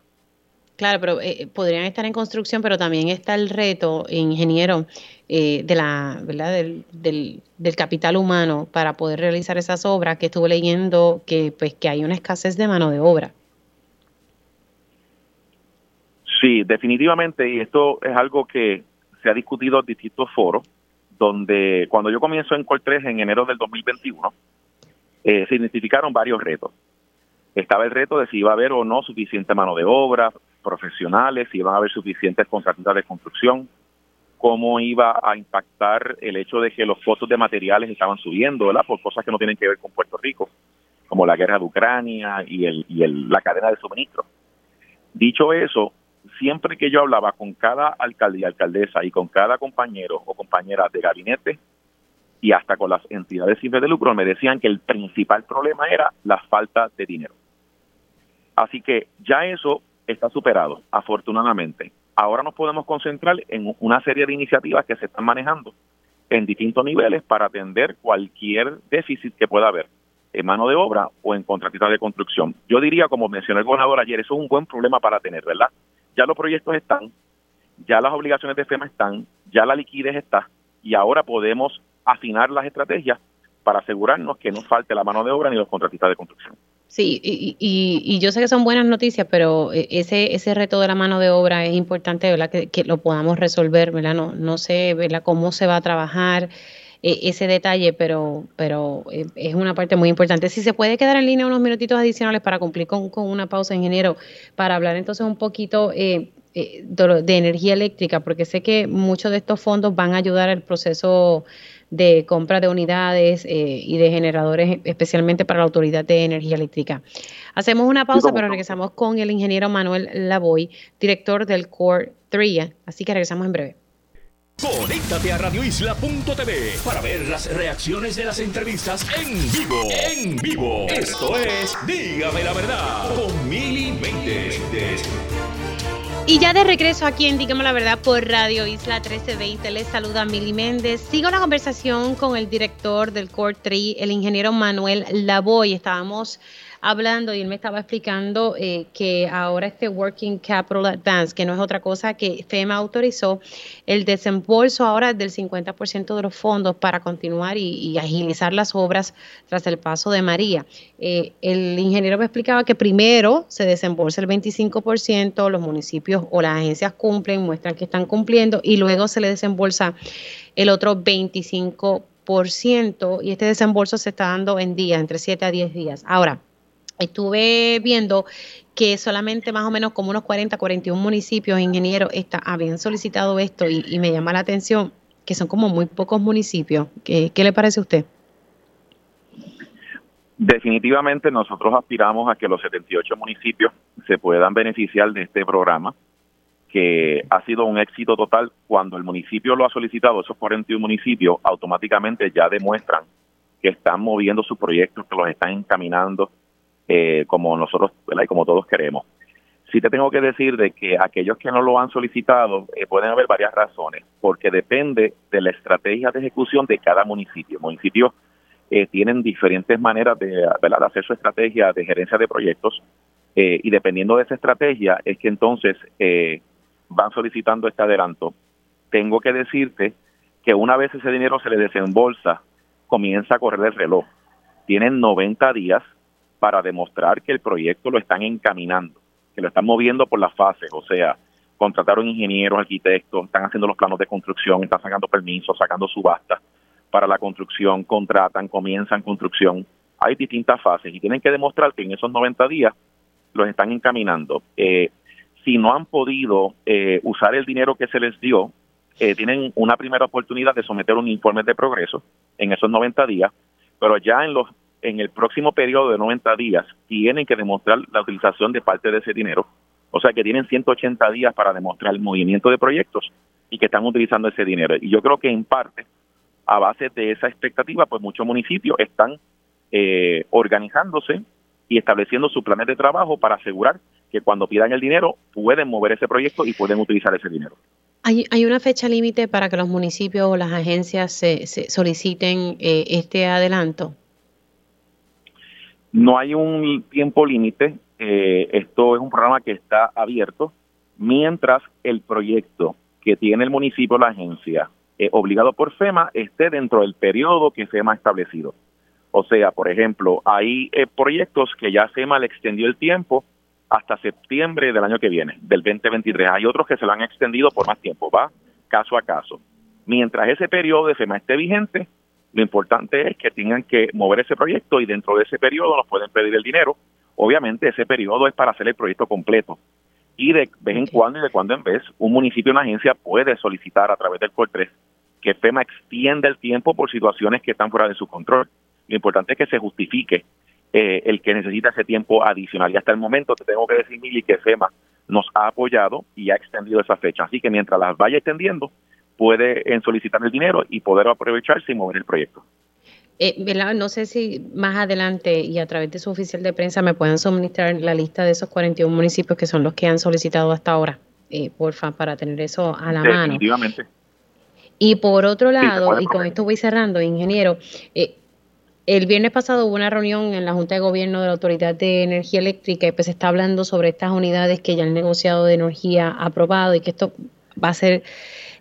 Speaker 2: Claro, pero eh, podrían estar en construcción, pero también está el reto, ingeniero, eh, de la, ¿verdad? Del, del, del, capital humano para poder realizar esas obras. Que estuve leyendo que, pues, que hay una escasez de mano de obra.
Speaker 6: Sí, definitivamente, y esto es algo que se ha discutido en distintos foros, donde cuando yo comienzo en Col 3 en enero del 2021, eh, se identificaron varios retos. Estaba el reto de si iba a haber o no suficiente mano de obra, profesionales, si iban a haber suficientes contratistas de construcción, cómo iba a impactar el hecho de que los costos de materiales estaban subiendo, ¿verdad? Por cosas que no tienen que ver con Puerto Rico, como la guerra de Ucrania y, el, y el, la cadena de suministro. Dicho eso, siempre que yo hablaba con cada alcalde y alcaldesa y con cada compañero o compañera de gabinete y hasta con las entidades sin de lucro, me decían que el principal problema era la falta de dinero. Así que ya eso está superado, afortunadamente. Ahora nos podemos concentrar en una serie de iniciativas que se están manejando en distintos niveles para atender cualquier déficit que pueda haber en mano de obra o en contratistas de construcción. Yo diría, como mencionó el gobernador ayer, eso es un buen problema para tener, ¿verdad? ya los proyectos están, ya las obligaciones de FEMA están, ya la liquidez está y ahora podemos afinar las estrategias para asegurarnos que no falte la mano de obra ni los contratistas de construcción.
Speaker 2: Sí, y, yo sé que son buenas noticias, pero eh, ese ese reto de la mano de obra es importante, ¿verdad? Que, que lo podamos resolver, ¿verdad? No, no sé, ¿verdad? Cómo se va a trabajar eh, ese detalle, pero, pero eh, es una parte muy importante. Si se puede quedar en línea unos minutitos adicionales para cumplir con, con una pausa, ingeniero, para hablar entonces un poquito eh, de, energía eléctrica, porque sé que muchos de estos fondos van a ayudar al proceso de compra de unidades y de generadores, especialmente para la Autoridad de Energía Eléctrica. Hacemos una pausa, pero regresamos con el ingeniero Manuel Lavoy, director del Core 3, así que regresamos en breve.
Speaker 1: Conéctate a radioisla.tv para ver las reacciones de las entrevistas en vivo. En vivo. Esto es Dígame la verdad con Mili
Speaker 2: Y ya de regreso aquí en Dígame la Verdad por Radio Isla 1320, les saluda Mili Méndez. Sigo la conversación con el director del Core 3, el ingeniero Manuel Lavoy. Estábamos hablando y él me estaba explicando eh, que ahora este Working Capital Advance, que no es otra cosa que FEMA autorizó el desembolso ahora del 50% de los fondos para continuar y, agilizar las obras tras el paso de María. Eh, el ingeniero me explicaba que primero se desembolsa el 25%, los municipios o las agencias cumplen, muestran que están cumpliendo y luego se le desembolsa el otro 25% y este desembolso se está dando en días, entre 7 a 10 días. Ahora, estuve viendo que solamente más o menos como unos 40, 41 municipios ingenieros está, habían solicitado esto y, me llama la atención que son como muy pocos municipios. ¿Qué, le parece a usted?
Speaker 6: Definitivamente nosotros aspiramos a que los 78 municipios se puedan beneficiar de este programa, que ha sido un éxito total. Cuando el municipio lo ha solicitado, esos 41 municipios automáticamente ya demuestran que están moviendo sus proyectos, que los están encaminando eh, como nosotros y como todos queremos. Sí te tengo que decir de que aquellos que no lo han solicitado eh, pueden haber varias razones, porque depende de la estrategia de ejecución de cada municipio. Municipios eh, tienen diferentes maneras de, hacer su estrategia de gerencia de proyectos y dependiendo de esa estrategia es que entonces van solicitando este adelanto. Tengo que decirte que una vez ese dinero se le desembolsa, comienza a correr el reloj. Tienen 90 días para demostrar que el proyecto lo están encaminando, que lo están moviendo por las fases, o sea, contrataron ingenieros, arquitectos, están haciendo los planos de construcción, están sacando permisos, sacando subastas para la construcción, contratan, comienzan construcción. Hay distintas fases y tienen que demostrar que en esos 90 días los están encaminando. Eh, si no han podido eh, usar el dinero que se les dio, eh, tienen una primera oportunidad de someter un informe de progreso en esos 90 días, pero ya en los en el próximo periodo de 90 días tienen que demostrar la utilización de parte de ese dinero. O sea que tienen 180 días para demostrar el movimiento de proyectos y que están utilizando ese dinero. Y yo creo que en parte, a base de esa expectativa, pues muchos municipios están eh, organizándose y estableciendo sus planes de trabajo para asegurar que cuando pidan el dinero pueden mover ese proyecto y pueden utilizar ese dinero.
Speaker 2: ¿Hay, hay una fecha límite para que los municipios o las agencias se, soliciten eh, este adelanto?
Speaker 6: No hay un tiempo límite, eh, esto es un programa que está abierto, mientras el proyecto que tiene el municipio la agencia eh, obligado por FEMA esté dentro del periodo que FEMA ha establecido. O sea, por ejemplo, hay eh, proyectos que ya FEMA le extendió el tiempo hasta septiembre del año que viene, del 2023. Hay otros que se lo han extendido por más tiempo, va caso a caso. Mientras ese periodo de FEMA esté vigente, lo importante es que tengan que mover ese proyecto y dentro de ese periodo nos pueden pedir el dinero. Obviamente ese periodo es para hacer el proyecto completo. Y de vez en cuando y de cuando en vez, un municipio o una agencia puede solicitar a través del COR 3 que FEMA extienda el tiempo por situaciones que están fuera de su control. Lo importante es que se justifique eh, el que necesita ese tiempo adicional. Y hasta el momento te tengo que decir, Mili, que FEMA nos ha apoyado y ha extendido esa fecha. Así que mientras las vaya extendiendo, puede en solicitar el dinero y poder aprovecharse y mover el proyecto.
Speaker 2: Eh, no sé si más adelante y a través de su oficial de prensa me puedan suministrar la lista de esos 41 municipios que son los que han solicitado hasta ahora, eh, porfa, para tener eso a la mano.
Speaker 6: Definitivamente.
Speaker 2: Y por otro lado, y con esto voy cerrando, ingeniero, eh, el viernes pasado hubo una reunión en la Junta de Gobierno de la Autoridad de Energía Eléctrica y pues se está hablando sobre estas unidades que ya el negociado de energía ha aprobado y que esto va a ser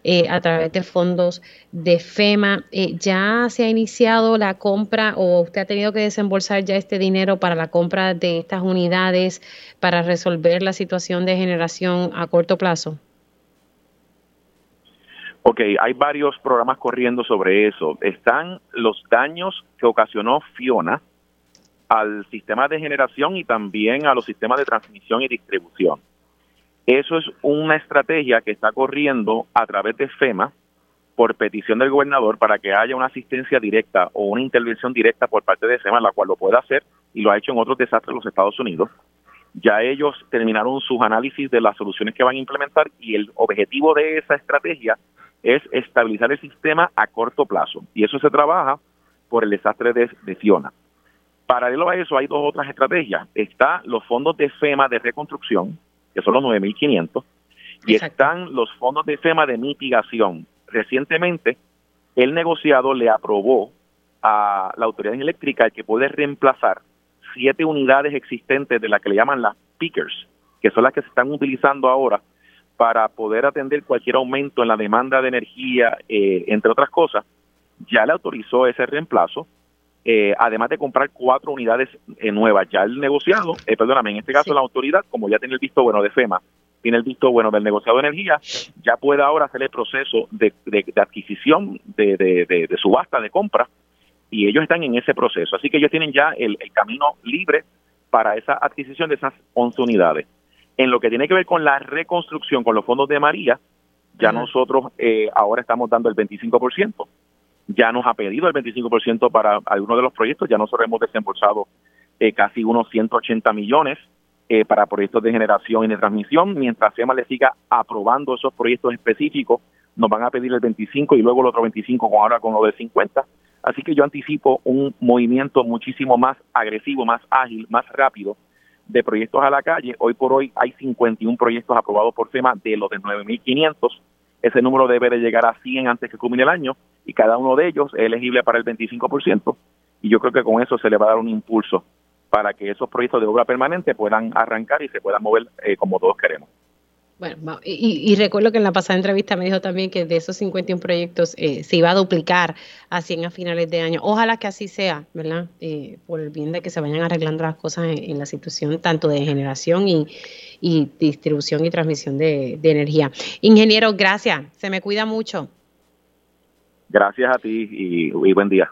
Speaker 2: eh, a través de fondos de FEMA. Eh, ¿Ya se ha iniciado la compra o usted ha tenido que desembolsar ya este dinero para la compra de estas unidades para resolver la situación de generación a corto plazo?
Speaker 6: Ok, hay varios programas corriendo sobre eso. Están los daños que ocasionó Fiona al sistema de generación y también a los sistemas de transmisión y distribución. Eso es una estrategia que está corriendo a través de FEMA por petición del gobernador para que haya una asistencia directa o una intervención directa por parte de FEMA, la cual lo puede hacer y lo ha hecho en otros desastres en los Estados Unidos. Ya ellos terminaron sus análisis de las soluciones que van a implementar y el objetivo de esa estrategia es estabilizar el sistema a corto plazo. Y eso se trabaja por el desastre de, de Fiona. Paralelo a eso hay dos otras estrategias. Está los fondos de FEMA de reconstrucción, que son los 9.500, Y están los fondos de FEMA de mitigación. Recientemente, el negociado le aprobó a la autoridad eléctrica que puede reemplazar siete unidades existentes de las que le llaman las pickers, que son las que se están utilizando ahora para poder atender cualquier aumento en la demanda de energía, eh, entre otras cosas, ya le autorizó ese reemplazo, eh, además de comprar cuatro unidades eh, nuevas. Ya el negociado, perdóname, en este caso la autoridad, como ya tiene el visto bueno de FEMA, tiene el visto bueno del negociado de energía, ya puede ahora hacer el proceso de, adquisición, de, de, subasta, de compra, y ellos están en ese proceso. Así que ellos tienen ya el, el camino libre para esa adquisición de esas 11 unidades. En lo que tiene que ver con la reconstrucción con los fondos de María, ya nosotros eh, ahora estamos dando el 25%. Ya nos ha pedido el 25% para algunos de los proyectos. Ya nosotros hemos desembolsado eh, casi unos 180 millones eh, para proyectos de generación y de transmisión. Mientras FEMA le siga aprobando esos proyectos específicos, nos van a pedir el 25 y luego el otro 25 con ahora con lo de 50. Así que yo anticipo un movimiento muchísimo más agresivo, más ágil, más rápido de proyectos a la calle. Hoy por hoy hay 51 proyectos aprobados por FEMA de los de 9.500. Ese número debe de llegar a 100 antes que culmine el año y cada uno de ellos es elegible para el 25%. Y yo creo que con eso se le va a dar un impulso para que esos proyectos de obra permanente puedan arrancar y se puedan mover eh, como todos queremos.
Speaker 2: Bueno, y, recuerdo que en la pasada entrevista me dijo también que de esos 51 proyectos eh, se iba a duplicar a 100 a finales de año. Ojalá que así sea, ¿verdad? Eh, por el bien de que se vayan arreglando las cosas en, la situación tanto de generación y, distribución y transmisión de, energía. Ingeniero, gracias. Se me cuida mucho.
Speaker 6: Gracias a ti y, y buen día.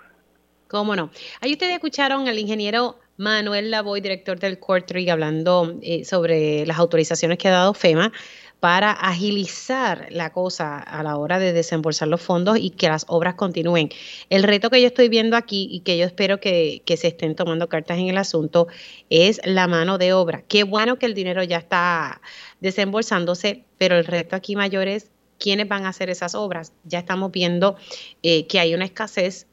Speaker 2: Cómo no. Ahí ustedes escucharon al ingeniero Manuel Lavoy, director del Cortrig, hablando eh, sobre las autorizaciones que ha dado FEMA para agilizar la cosa a la hora de desembolsar los fondos y que las obras continúen. El reto que yo estoy viendo aquí y que yo espero que, se estén tomando cartas en el asunto es la mano de obra. Qué bueno que el dinero ya está desembolsándose, pero el reto aquí mayor es quiénes van a hacer esas obras. Ya estamos viendo eh, que hay una escasez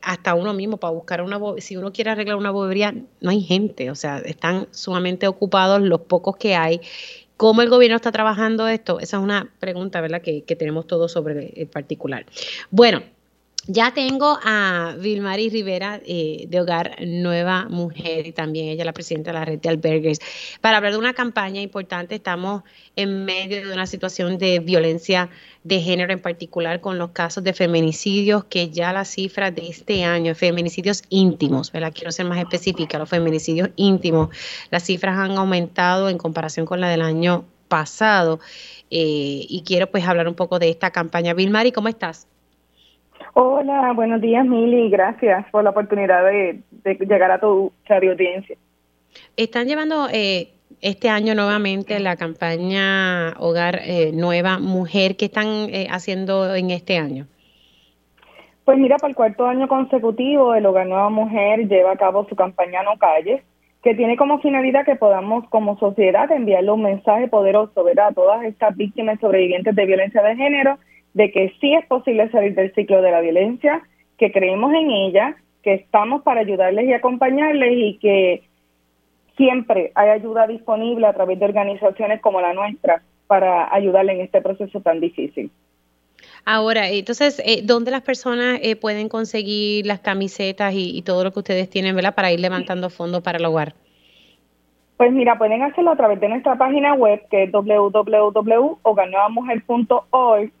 Speaker 2: hasta uno mismo para buscar una si uno quiere arreglar una bobería no hay gente o sea están sumamente ocupados los pocos que hay cómo el gobierno está trabajando esto esa es una pregunta verdad que, que tenemos todos sobre el particular. Bueno ya tengo a Vilmari Rivera eh, de Hogar Nueva Mujer y también ella la presidenta de la red de albergues para hablar de una campaña importante. Estamos en medio de una situación de violencia de género en particular con los casos de feminicidios que ya las cifras de este año, feminicidios íntimos, ¿verdad? quiero ser más específica, los feminicidios íntimos, las cifras han aumentado en comparación con la del año pasado. Eh, y quiero pues hablar un poco de esta campaña. Vilmari, ¿cómo estás?
Speaker 7: Hola, buenos días, Mili. Gracias por la oportunidad de, llegar a tu radio audiencia.
Speaker 2: Están llevando eh, este año nuevamente la campaña Hogar eh, Nueva Mujer. ¿Qué están eh, haciendo en este año?
Speaker 7: Pues mira, para el cuarto año consecutivo, el Hogar Nueva Mujer lleva a cabo su campaña No Calles, que tiene como finalidad que podamos como sociedad enviarle un mensaje poderoso a todas estas víctimas sobrevivientes de violencia de género de que sí es posible salir del ciclo de la violencia, que creemos en ella, que estamos para ayudarles y acompañarles y que siempre hay ayuda disponible a través de organizaciones como la nuestra para ayudarle en este proceso tan difícil.
Speaker 2: Ahora, entonces, eh, ¿dónde las personas eh, pueden conseguir las camisetas y, todo lo que ustedes tienen, ¿verdad? Para ir levantando fondos para el hogar.
Speaker 7: Pues mira, pueden hacerlo a través de nuestra página web que es www.hogarnuevamujer.org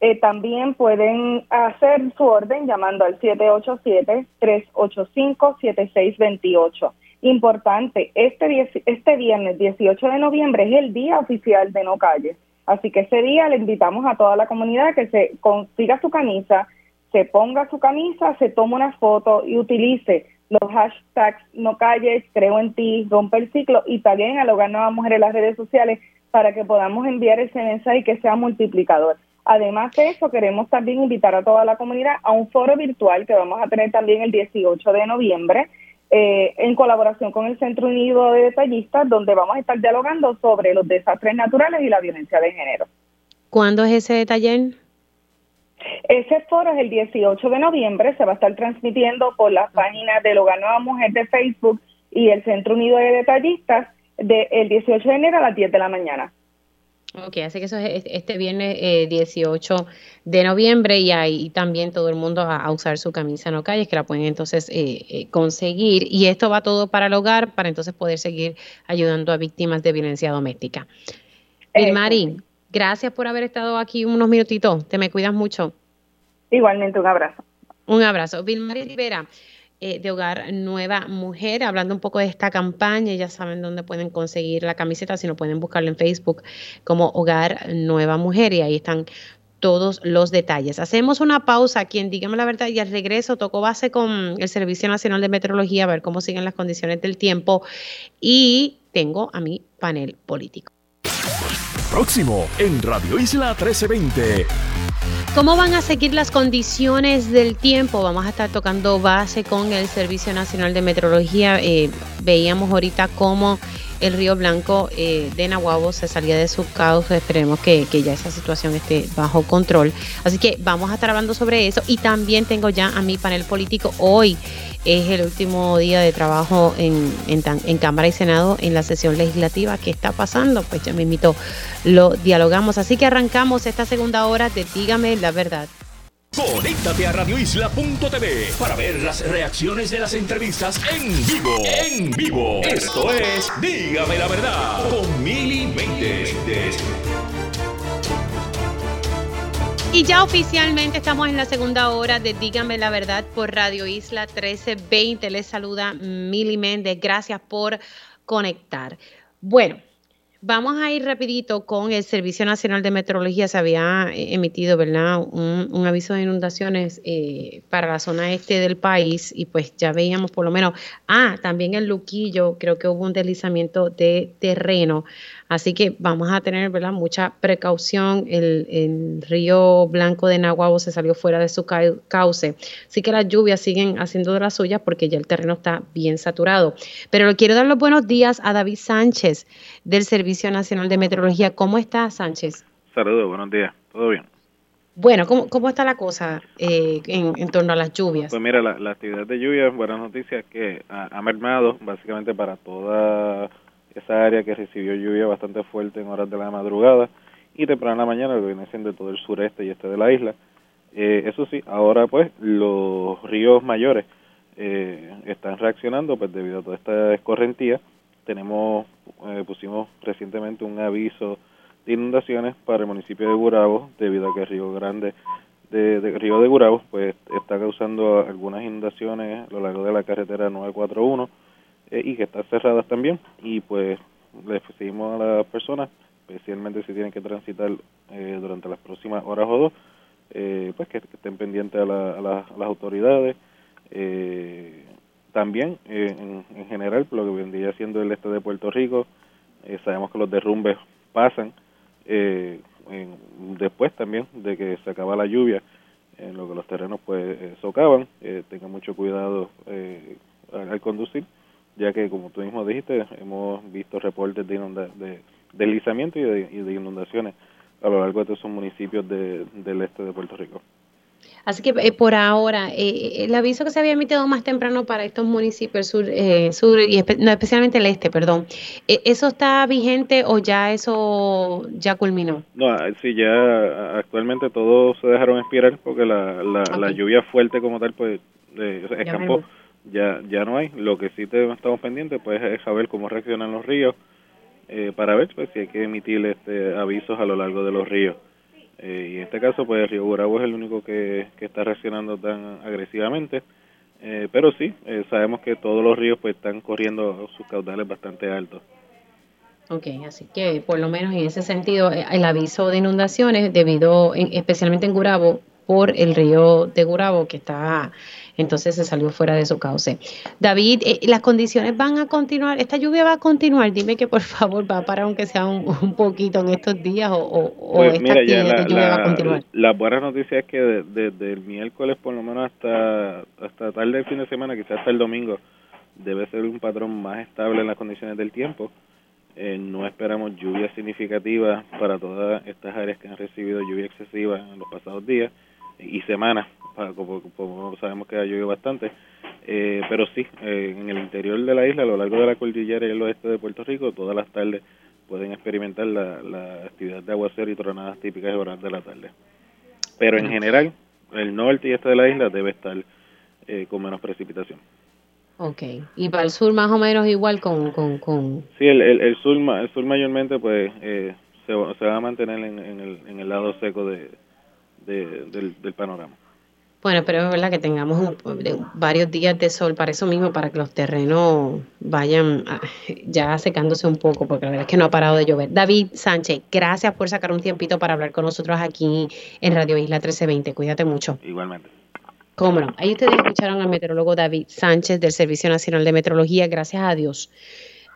Speaker 7: eh, también pueden hacer su orden llamando al 787-385-7628. Importante, este, este viernes 18 de noviembre es el día oficial de No Calles. Así que ese día le invitamos a toda la comunidad que se consiga su camisa, se ponga su camisa, se tome una foto y utilice los hashtags No Calles, Creo en Ti, Rompe el Ciclo y también al Hogar Nueva Mujer en las redes sociales para que podamos enviar ese mensaje y que sea multiplicador. Además de eso, queremos también invitar a toda la comunidad a un foro virtual que vamos a tener también el 18 de noviembre eh, en colaboración con el Centro Unido de Detallistas, donde vamos a estar dialogando sobre los desastres naturales y la violencia de género.
Speaker 2: ¿Cuándo es ese taller?
Speaker 7: Ese foro es el 18 de noviembre, se va a estar transmitiendo por las páginas del Hogar Nueva Mujer de Facebook y el Centro Unido de Detallistas del 18 de enero a las 10 de la mañana.
Speaker 2: Ok, así que eso es este viernes 18 eh, de noviembre y ahí también todo el mundo a, usar su camisa no calles que la pueden entonces eh, eh, conseguir y esto va todo para el hogar para entonces poder seguir ayudando a víctimas de violencia doméstica. Mari, gracias por haber estado aquí unos minutitos, te me cuidas mucho.
Speaker 7: Igualmente, un abrazo.
Speaker 2: Un abrazo. Vilmari Rivera. Eh, de Hogar Nueva Mujer, hablando un poco de esta campaña, ya saben dónde pueden conseguir la camiseta, si no pueden buscarlo en Facebook como Hogar Nueva Mujer y ahí están todos los detalles. Hacemos una pausa aquí en Dígame la Verdad y al regreso toco base con el Servicio Nacional de Meteorología a ver cómo siguen las condiciones del tiempo y tengo a mi panel político.
Speaker 1: Próximo en Radio Isla 1320.
Speaker 2: ¿Cómo van a seguir las condiciones del tiempo? Vamos a estar tocando base con el Servicio Nacional de Meteorología. Eh, veíamos ahorita cómo el río Blanco eh, de Nahuabo se salía de su cauce. Esperemos que, ya esa situación esté bajo control. Así que vamos a estar hablando sobre eso. Y también tengo ya a mi panel político hoy es el último día de trabajo en, en, Cámara y Senado en la sesión legislativa. ¿Qué está pasando? Pues ya me invito, lo dialogamos. Así que arrancamos esta segunda hora de Dígame la verdad.
Speaker 1: Conéctate a radioisla.tv para ver las reacciones de las entrevistas en vivo. En vivo. Esto es Dígame la verdad con Mili Méndez.
Speaker 2: Y ya oficialmente estamos en la segunda hora de Dígame la Verdad por Radio Isla 1320. Les saluda Mili Méndez. Gracias por conectar. Bueno, Vamos a ir rapidito con el Servicio Nacional de Meteorología. Se había eh, emitido, ¿verdad? Un, aviso de inundaciones eh, para la zona este del país y pues ya veíamos por lo menos, ah, también en Luquillo creo que hubo un deslizamiento de terreno. Así que vamos a tener ¿verdad? mucha precaución. El, río Blanco de Nahuabo se salió fuera de su cauce. Así que las lluvias siguen haciendo de las suyas porque ya el terreno está bien saturado. Pero le quiero dar los buenos días a David Sánchez del Servicio Nacional de Meteorología. ¿Cómo está, Sánchez?
Speaker 8: Saludos, buenos días. ¿Todo bien?
Speaker 2: Bueno, ¿cómo, cómo está la cosa eh, en, torno a las lluvias?
Speaker 8: Pues mira, la, actividad de lluvia, buenas noticias, que ha, ha mermado básicamente para toda esa área que recibió lluvia bastante fuerte en horas de la madrugada y temprano en la mañana, lo viene siendo todo el sureste y este de la isla. Eh, eso sí, ahora pues los ríos mayores eh, están reaccionando pues debido a toda esta escorrentía. Tenemos, eh, pusimos recientemente un aviso de inundaciones para el municipio de Gurabo debido a que el Río Grande de, de, Río de Gurabo pues está causando algunas inundaciones a lo largo de la carretera 941 eh, y que están cerradas también y pues le pedimos a las personas, especialmente si tienen que transitar eh, durante las próximas horas o dos, eh, pues que, estén pendientes a, las autoridades. también, en, en, general, lo que vendría siendo el este de Puerto Rico, sabemos que los derrumbes pasan después también de que se acaba la lluvia, en lo que los terrenos pues socavan, tengan mucho cuidado al conducir ya que como tú mismo dijiste, hemos visto reportes de, de deslizamiento y de, inundaciones a lo largo de todos esos municipios del este de Puerto Rico.
Speaker 2: Así que eh, por ahora, eh, eh, el aviso que se había emitido más temprano para estos municipios, sur, sur y no, especialmente el este, perdón, ¿eso está vigente o ya eso ya culminó?
Speaker 8: No, ah, sí, ya actualmente todos se dejaron expirar porque la, la, lluvia fuerte como tal, pues, escampó ya ya no hay. Lo que sí te, estamos pendientes pues es saber cómo reaccionan los ríos eh, para ver pues si hay que emitir este avisos a lo largo de los ríos. Eh, y en este caso pues el río Burabo es el único que, que está reaccionando tan agresivamente. Eh, pero sí, sabemos que todos los ríos pues están corriendo sus caudales bastante altos.
Speaker 2: Ok, así que por lo menos en ese sentido el aviso de inundaciones debido especialmente en Gurabo por el río de Gurabo que está entonces se salió fuera de su cauce. David, eh, ¿las condiciones van a continuar? ¿Esta lluvia va a continuar? Dime que por favor va a parar aunque sea un, poquito en estos días o,
Speaker 8: pues esta actividad lluvia va a continuar. La buena noticia es que desde el miércoles por lo menos hasta, hasta tarde del fin de semana, quizás hasta el domingo, debe ser un patrón más estable en las condiciones del tiempo. Eh, no esperamos lluvia significativa para todas estas áreas que han recibido lluvia excesiva en los pasados días y semanas como, sabemos que ha llovido bastante, eh, pero sí, eh, en el interior de la isla, a lo largo de la cordillera y el oeste de Puerto Rico, todas las tardes pueden experimentar la, actividad de aguacero y tronadas típicas de horas de la tarde. Pero en general, el norte y este de la isla debe estar eh, con menos precipitación.
Speaker 2: Ok, y para el sur más o menos igual con... con, con...
Speaker 8: Sí, el, el, sur, el sur mayormente pues eh, se, se, va a mantener en, el, en el lado seco de, del, del panorama.
Speaker 2: Bueno, pero es verdad que tengamos varios días de sol para eso mismo, para que los terrenos vayan ah, ya secándose un poco, porque la verdad es que no ha parado de llover. David Sánchez, gracias por sacar un tiempito para hablar con nosotros aquí en Radio Isla 1320. Cuídate mucho.
Speaker 8: Igualmente.
Speaker 2: Cómo no. Ahí ustedes escucharon al meteorólogo David Sánchez del Servicio Nacional de Meteorología. Gracias a Dios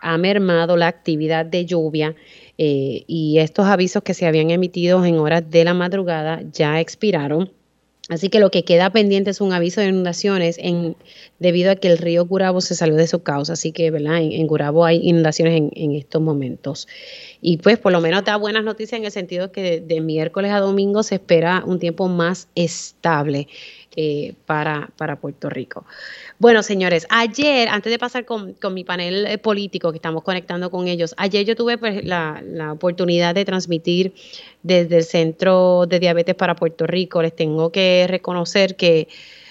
Speaker 2: ha mermado la actividad de lluvia eh, y estos avisos que se habían emitido en horas de la madrugada ya expiraron Así que lo que queda pendiente es un aviso de inundaciones en, debido a que el río Gurabo se salió de su causa. Así que, ¿verdad? En, Gurabo hay inundaciones en, estos momentos. Y pues por lo menos da buenas noticias en el sentido que de miércoles a domingo se espera un tiempo más estable. Eh, para, para, Puerto Rico. Bueno, señores, ayer, antes de pasar con, mi panel eh, político que estamos conectando con ellos, ayer yo tuve pues, la, la, oportunidad de transmitir desde el Centro de Diabetes para Puerto Rico. Les tengo que reconocer que,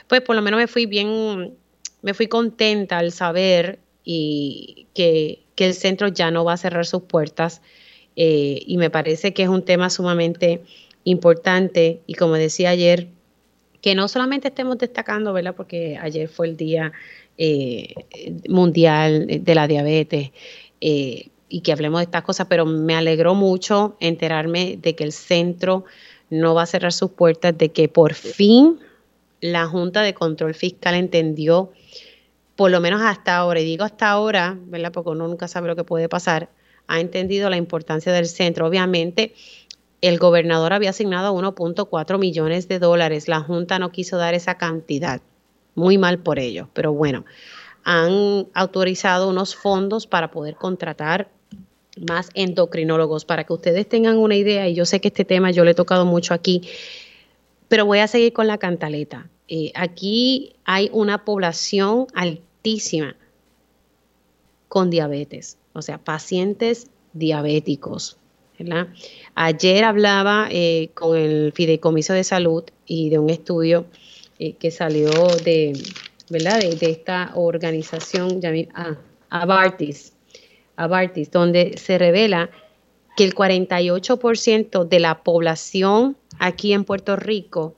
Speaker 2: pues por lo menos me fui bien, me fui contenta al saber y que, que el centro ya no va a cerrar sus puertas. Eh, y me parece que es un tema sumamente importante y como decía ayer, que no solamente estemos destacando, ¿verdad? Porque ayer fue el Día eh, Mundial de la Diabetes eh, y que hablemos de estas cosas, pero me alegró mucho enterarme de que el centro no va a cerrar sus puertas, de que por fin la Junta de Control Fiscal entendió, por lo menos hasta ahora, y digo hasta ahora, ¿verdad? Porque uno nunca sabe lo que puede pasar, ha entendido la importancia del centro. Obviamente, el gobernador había asignado 1.4 millones de dólares. La Junta no quiso dar esa cantidad. Muy mal por ello, pero bueno, han autorizado unos fondos para poder contratar más endocrinólogos, para que ustedes tengan una idea, y yo sé que este tema yo le he tocado mucho aquí, pero voy a seguir con la cantaleta. Eh, aquí hay una población altísima con diabetes, o sea, pacientes diabéticos. Ayer hablaba eh, con el Fideicomiso de Salud y de un estudio eh, que salió de, ¿verdad? De, esta organización, ah, Abartis, Abartis, donde se revela que el 48% de la población aquí en Puerto Rico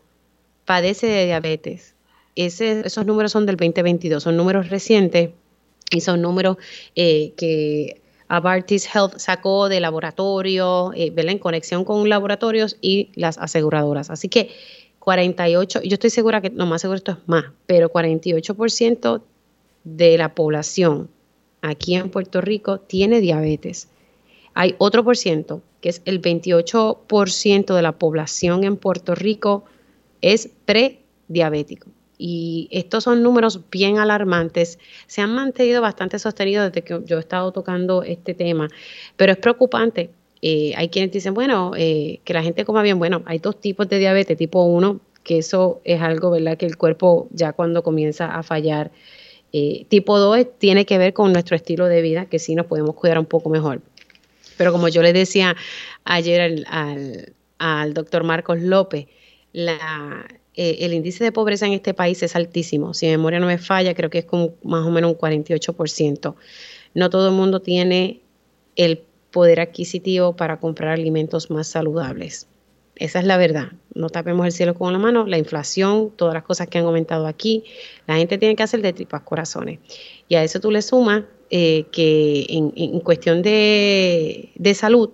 Speaker 2: padece de diabetes. esos números son del 2022, son números recientes y son números eh, que Abartis Health sacó de laboratorio, eh, en conexión con laboratorios y las aseguradoras. Así que 48, yo estoy segura que, no más seguro esto es más, pero 48% de la población aquí en Puerto Rico tiene diabetes. Hay otro por ciento, que es el 28% de la población en Puerto Rico es prediabético y estos son números bien alarmantes. Se han mantenido bastante sostenidos desde que yo he estado tocando este tema, pero es preocupante. Eh, hay quienes dicen, bueno, eh, que la gente coma bien. Bueno, hay dos tipos de diabetes, tipo 1, que eso es algo, ¿verdad? Que el cuerpo ya cuando comienza a fallar. Eh, tipo 2 tiene que ver con nuestro estilo de vida, que sí nos podemos cuidar un poco mejor. Pero como yo le decía ayer al, al, al doctor Marcos López, la, eh, el índice de pobreza en este país es altísimo. Si mi memoria no me falla, creo que es como más o menos un 48%. No todo el mundo tiene el poder adquisitivo para comprar alimentos más saludables. Esa es la verdad. No tapemos el cielo con la mano. La inflación, todas las cosas que han aumentado aquí, la gente tiene que hacer de tripas corazones. Y a eso tú le sumas eh, que en, cuestión de, de salud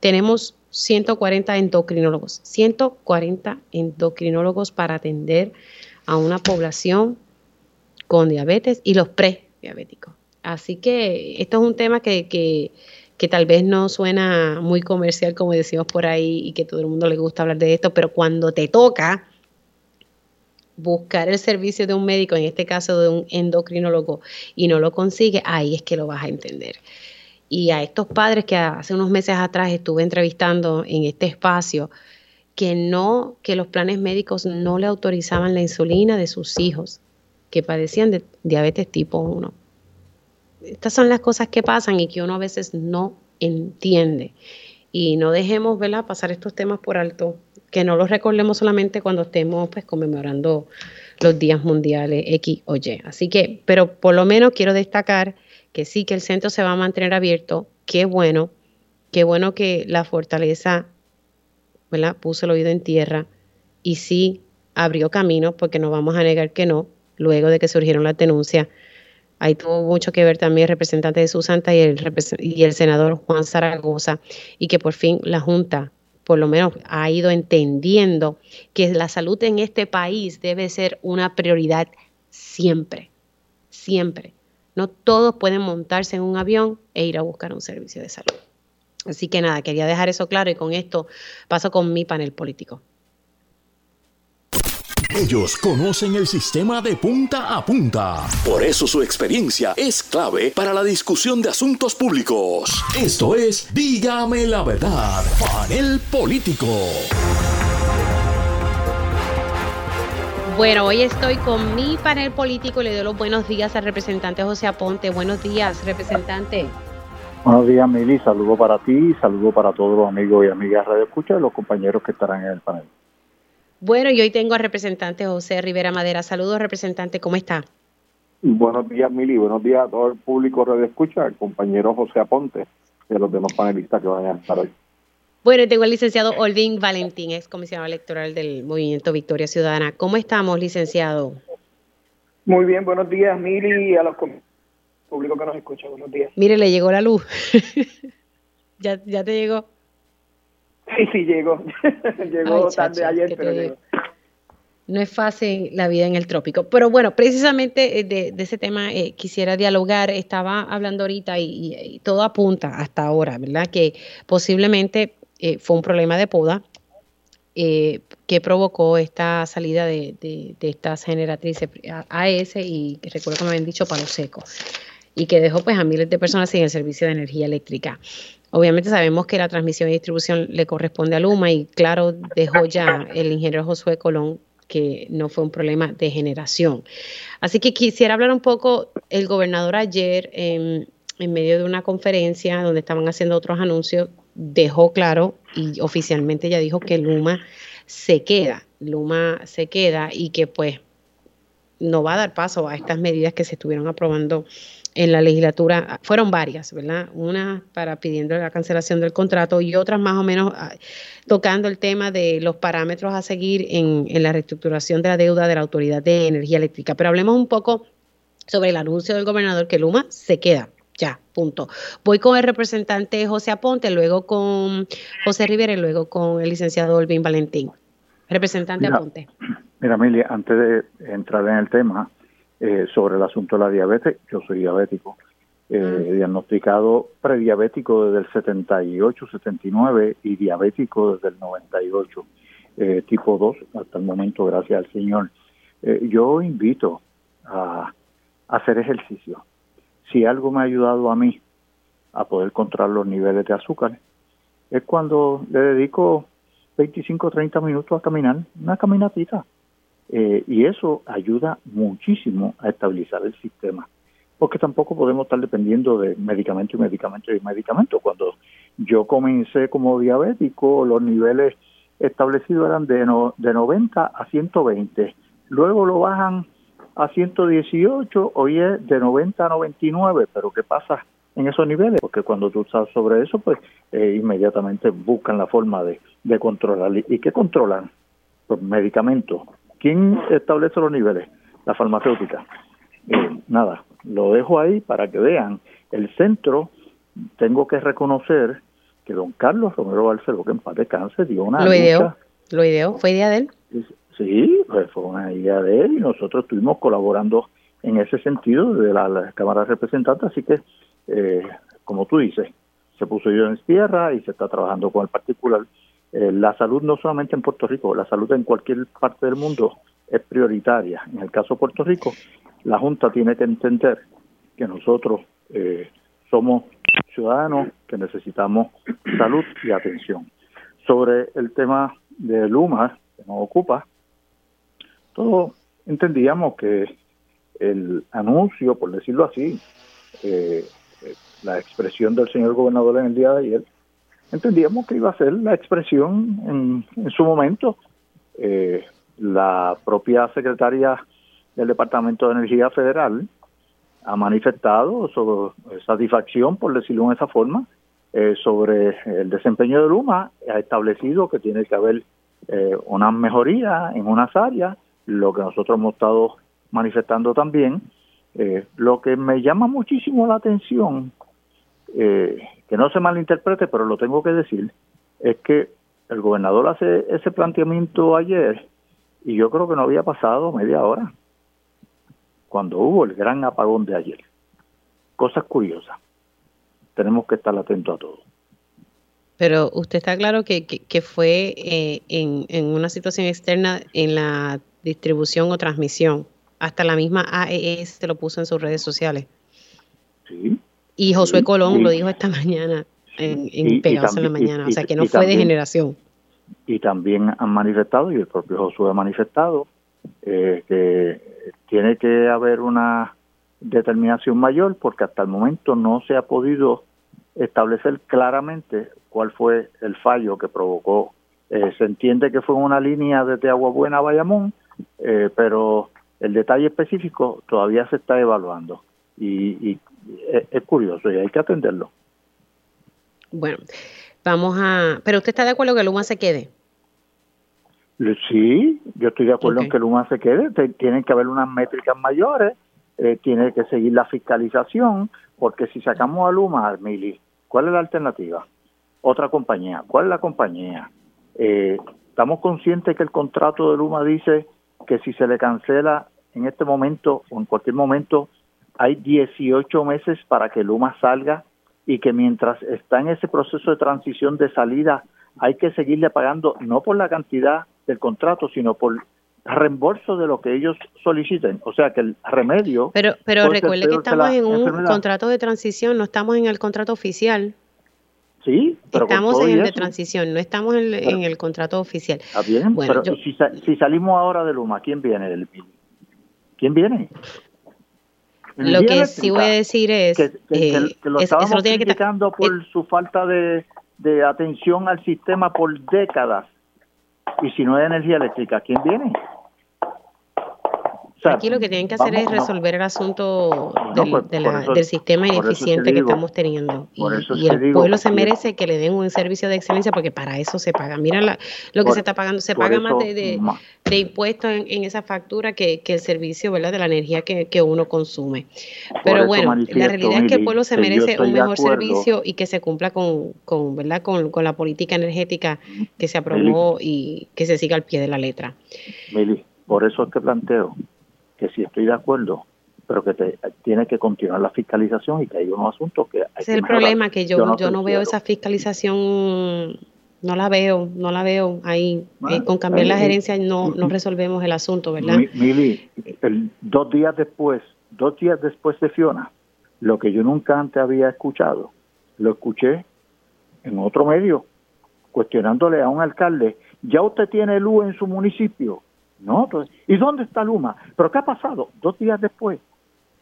Speaker 2: tenemos 140 endocrinólogos, 140 endocrinólogos para atender a una población con diabetes y los prediabéticos. Así que esto es un tema que, que, que, tal vez no suena muy comercial, como decimos por ahí, y que todo el mundo le gusta hablar de esto, pero cuando te toca buscar el servicio de un médico, en este caso de un endocrinólogo, y no lo consigue, ahí es que lo vas a entender y a estos padres que hace unos meses atrás estuve entrevistando en este espacio, que no, que los planes médicos no le autorizaban la insulina de sus hijos que padecían de diabetes tipo 1. Estas son las cosas que pasan y que uno a veces no entiende. Y no dejemos ¿verdad? pasar estos temas por alto, que no los recordemos solamente cuando estemos pues, conmemorando los días mundiales X o Y. Así que, pero por lo menos quiero destacar que sí, que el centro se va a mantener abierto. Qué bueno, qué bueno que la fortaleza ¿verdad? puso el oído en tierra y sí abrió camino, porque no vamos a negar que no, luego de que surgieron las denuncias. Ahí tuvo mucho que ver también el representante de Susanta y el, y el senador Juan Zaragoza, y que por fin la Junta por lo menos ha ido entendiendo que la salud en este país debe ser una prioridad siempre, siempre. No todos pueden montarse en un avión e ir a buscar un servicio de salud. Así que nada, quería dejar eso claro y con esto paso con mi panel político.
Speaker 1: Ellos conocen el sistema de punta a punta. Por eso su experiencia es clave para la discusión de asuntos públicos. Esto es Dígame la verdad, panel político.
Speaker 2: Bueno, hoy estoy con mi panel político le doy los buenos días al representante José Aponte. Buenos días, representante.
Speaker 9: Buenos días, Mili. Saludo para ti, saludo para todos los amigos y amigas de Radio Escucha y los compañeros que estarán en el panel.
Speaker 2: Bueno, y hoy tengo al representante José Rivera Madera. Saludos, representante, ¿cómo está?
Speaker 9: Buenos días, Mili. Buenos días a todo el público Radio Escucha, al compañero José Aponte y a los demás panelistas que van a estar hoy.
Speaker 2: Bueno, tengo al licenciado Olvin Valentín, ex comisionado electoral del Movimiento Victoria Ciudadana. ¿Cómo estamos, licenciado?
Speaker 10: Muy bien, buenos días, Mili, y a los público que nos escucha. Buenos días.
Speaker 2: Mire, le llegó la luz. ya, ya te llegó.
Speaker 10: Sí, sí, llegó. llegó tarde ayer, pero llegó.
Speaker 2: No es fácil la vida en el trópico. Pero bueno, precisamente eh, de, ese tema eh, quisiera dialogar. Estaba hablando ahorita y, todo apunta hasta ahora, ¿verdad? Que posiblemente eh, fue un problema de poda que provocó esta salida de, estas generatrices AES y recuerdo que me habían dicho palo seco y que dejó pues a miles de personas sin el servicio de energía eléctrica. Obviamente sabemos que la transmisión y distribución le corresponde a Luma y claro, dejó ya el ingeniero Josué Colón que no fue un problema de generación. Así que quisiera hablar un poco, el gobernador ayer en medio de una conferencia donde estaban haciendo otros anuncios, dejó claro y oficialmente ya dijo que Luma se queda, Luma se queda y que pues no va a dar paso a estas medidas que se estuvieron aprobando en la legislatura fueron varias, ¿verdad? Una para pidiendo la cancelación del contrato y otras más o menos ah, tocando el tema de los parámetros a seguir en, la reestructuración de la deuda de la Autoridad de Energía Eléctrica. Pero hablemos un poco sobre el anuncio del gobernador que Luma se queda. Ya, punto. Voy con el representante José Aponte, luego con José Rivera y luego con el licenciado Olvin Valentín. Representante Aponte.
Speaker 9: Mira, Amelia, antes de entrar en el tema, eh, sobre el asunto de la diabetes. Yo soy diabético, eh, diagnosticado prediabético desde el 78, 79 y diabético desde el 98, eh, tipo 2 hasta el momento, gracias al Señor. Eh, yo invito a, hacer ejercicio. Si algo me ha ayudado a mí a poder controlar los niveles de azúcar, es cuando le dedico 25 o 30 minutos a caminar, una caminatita eh, y eso ayuda muchísimo a estabilizar el sistema, porque tampoco podemos estar dependiendo de medicamento y medicamento y medicamento. Cuando yo comencé como diabético, los niveles establecidos eran de, de 90 a 120, luego lo bajan a 118, hoy es de 90 a 99, pero ¿qué pasa en esos niveles? Porque cuando tú estás sobre eso, pues eh, inmediatamente buscan la forma de, de controlar. ¿Y qué controlan? Los medicamentos, ¿Quién establece los niveles? La farmacéutica. Eh, nada, lo dejo ahí para que vean. El centro, tengo que reconocer que don Carlos Romero Barceló, que en paz descanse, dio una.
Speaker 2: Lo ideó, lo ideó, fue idea de él.
Speaker 9: Sí, pues fue una idea de él y nosotros estuvimos colaborando en ese sentido de la, Cámara de Representantes, así que, eh, como tú dices, se puso yo en tierra y se está trabajando con el particular eh, la salud no solamente en Puerto Rico, la salud en cualquier parte del mundo es prioritaria. En el caso de Puerto Rico, la Junta tiene que entender que nosotros eh, somos ciudadanos que necesitamos salud y atención. Sobre el tema de Luma, que nos ocupa, todos entendíamos que el anuncio, por decirlo así, eh, eh, la expresión del señor gobernador en el día de ayer, entendíamos que iba a ser la expresión en, su momento. Eh, la propia secretaria del Departamento de Energía Federal ha manifestado su satisfacción, por decirlo de esa forma, eh, sobre el desempeño de Luma, ha establecido que tiene que haber eh, una mejoría en unas áreas, lo que nosotros hemos estado manifestando también. Eh, lo que me llama muchísimo la atención, eh, que no se malinterprete, pero lo tengo que decir, es que el gobernador hace ese planteamiento ayer y yo creo que no había pasado media hora cuando hubo el gran apagón de ayer. Cosas curiosas. Tenemos que estar atentos a todo.
Speaker 2: Pero usted está claro que, que, fue eh, en, en, una situación externa en la distribución o transmisión. Hasta la misma AES se lo puso en sus redes sociales.
Speaker 9: Sí.
Speaker 2: Y Josué Colón lo dijo esta mañana en, en Pegados en la mañana. o sea que no fue de generación.
Speaker 9: Y también han manifestado, y el propio Josué ha manifestado, eh, que tiene que haber una determinación mayor porque hasta el momento no se ha podido establecer claramente cuál fue el fallo que provocó. Eh, se entiende que fue una línea desde Agua Buena a Bayamón, eh, pero el detalle específico todavía se está evaluando y, es, curioso y hay que atenderlo.
Speaker 2: Bueno, vamos a... Pero usted está de acuerdo que Luma se quede.
Speaker 9: Sí, yo estoy de acuerdo en que Luma se quede. Tienen que haber unas métricas mayores, eh, tiene que seguir la fiscalización, porque si sacamos a Luma, Mili, ¿cuál es la alternativa? Otra compañía. ¿Cuál es la compañía? Eh, estamos conscientes que el contrato de Luma dice que si se le cancela en este momento o en cualquier momento, hay 18 meses para que Luma salga y que mientras está en ese proceso de transición de salida, hay que seguirle pagando no por la cantidad del contrato, sino por reembolso de lo que ellos soliciten. O sea que el remedio.
Speaker 2: Pero, pero recuerde que estamos en un contrato de transición, no estamos en el contrato oficial.
Speaker 9: Sí,
Speaker 2: pero estamos en el de transición, no estamos en, el contrato oficial.
Speaker 9: Está bien, pero si, salimos ahora de Luma, ¿quién viene del ¿Quién viene?
Speaker 2: Lo que sí voy a decir es
Speaker 9: que, eh, lo estamos criticando por su falta de, de atención al sistema por décadas y si no hay energía eléctrica, ¿quién viene?
Speaker 2: Aquí lo que tienen que hacer es resolver el asunto del, del, sistema ineficiente que estamos teniendo. Y, el pueblo se merece que le den un servicio de excelencia porque para eso se paga. Mira lo que se está pagando. Se paga más de, de, impuestos en, esa factura que, el servicio ¿verdad? de la energía que, uno consume. Pero bueno, la realidad es que el pueblo se merece un mejor servicio y que se cumpla con, con, ¿verdad? Con, con la política energética que se aprobó y que se siga al pie de la letra.
Speaker 9: Mili, por eso es que planteo que sí estoy de acuerdo, pero que tiene que continuar la fiscalización y que hay unos asuntos que... Hay
Speaker 2: es el problema, que yo, yo, no, veo esa fiscalización, no la veo, no la veo ahí. Eh, con cambiar la gerencia no, no resolvemos el asunto, ¿verdad?
Speaker 9: Mili, el, dos días después, dos días después de Fiona, lo que yo nunca antes había escuchado, lo escuché en otro medio, cuestionándole a un alcalde, ya usted tiene luz en su municipio, no, ¿y dónde está Luma? ¿Pero qué ha pasado? Dos días después.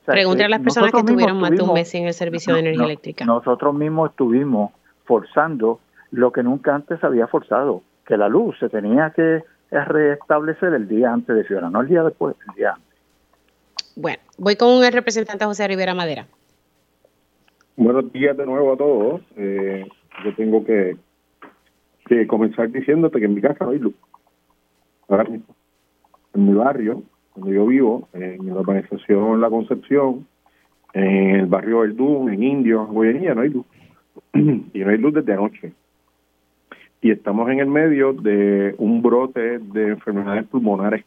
Speaker 2: O a las personas que tuvieron más de un mes en el servicio de energía eléctrica.
Speaker 9: Nosotros mismos estuvimos forzando lo que nunca antes había forzado, que la luz se tenía que restablecer el día antes de Fiona, no el día después, el día antes.
Speaker 2: Bueno, voy con el representante José Rivera Madera.
Speaker 11: Buenos días de nuevo a todos. Eh, yo tengo que, que comenzar diciéndote que en mi casa no hay luz. Ahora mismo en mi barrio, donde yo vivo, en la organización La Concepción, en el barrio Dún, en Indio, en Goyenía, no hay luz. y no hay luz desde anoche. Y estamos en el medio de un brote de enfermedades pulmonares,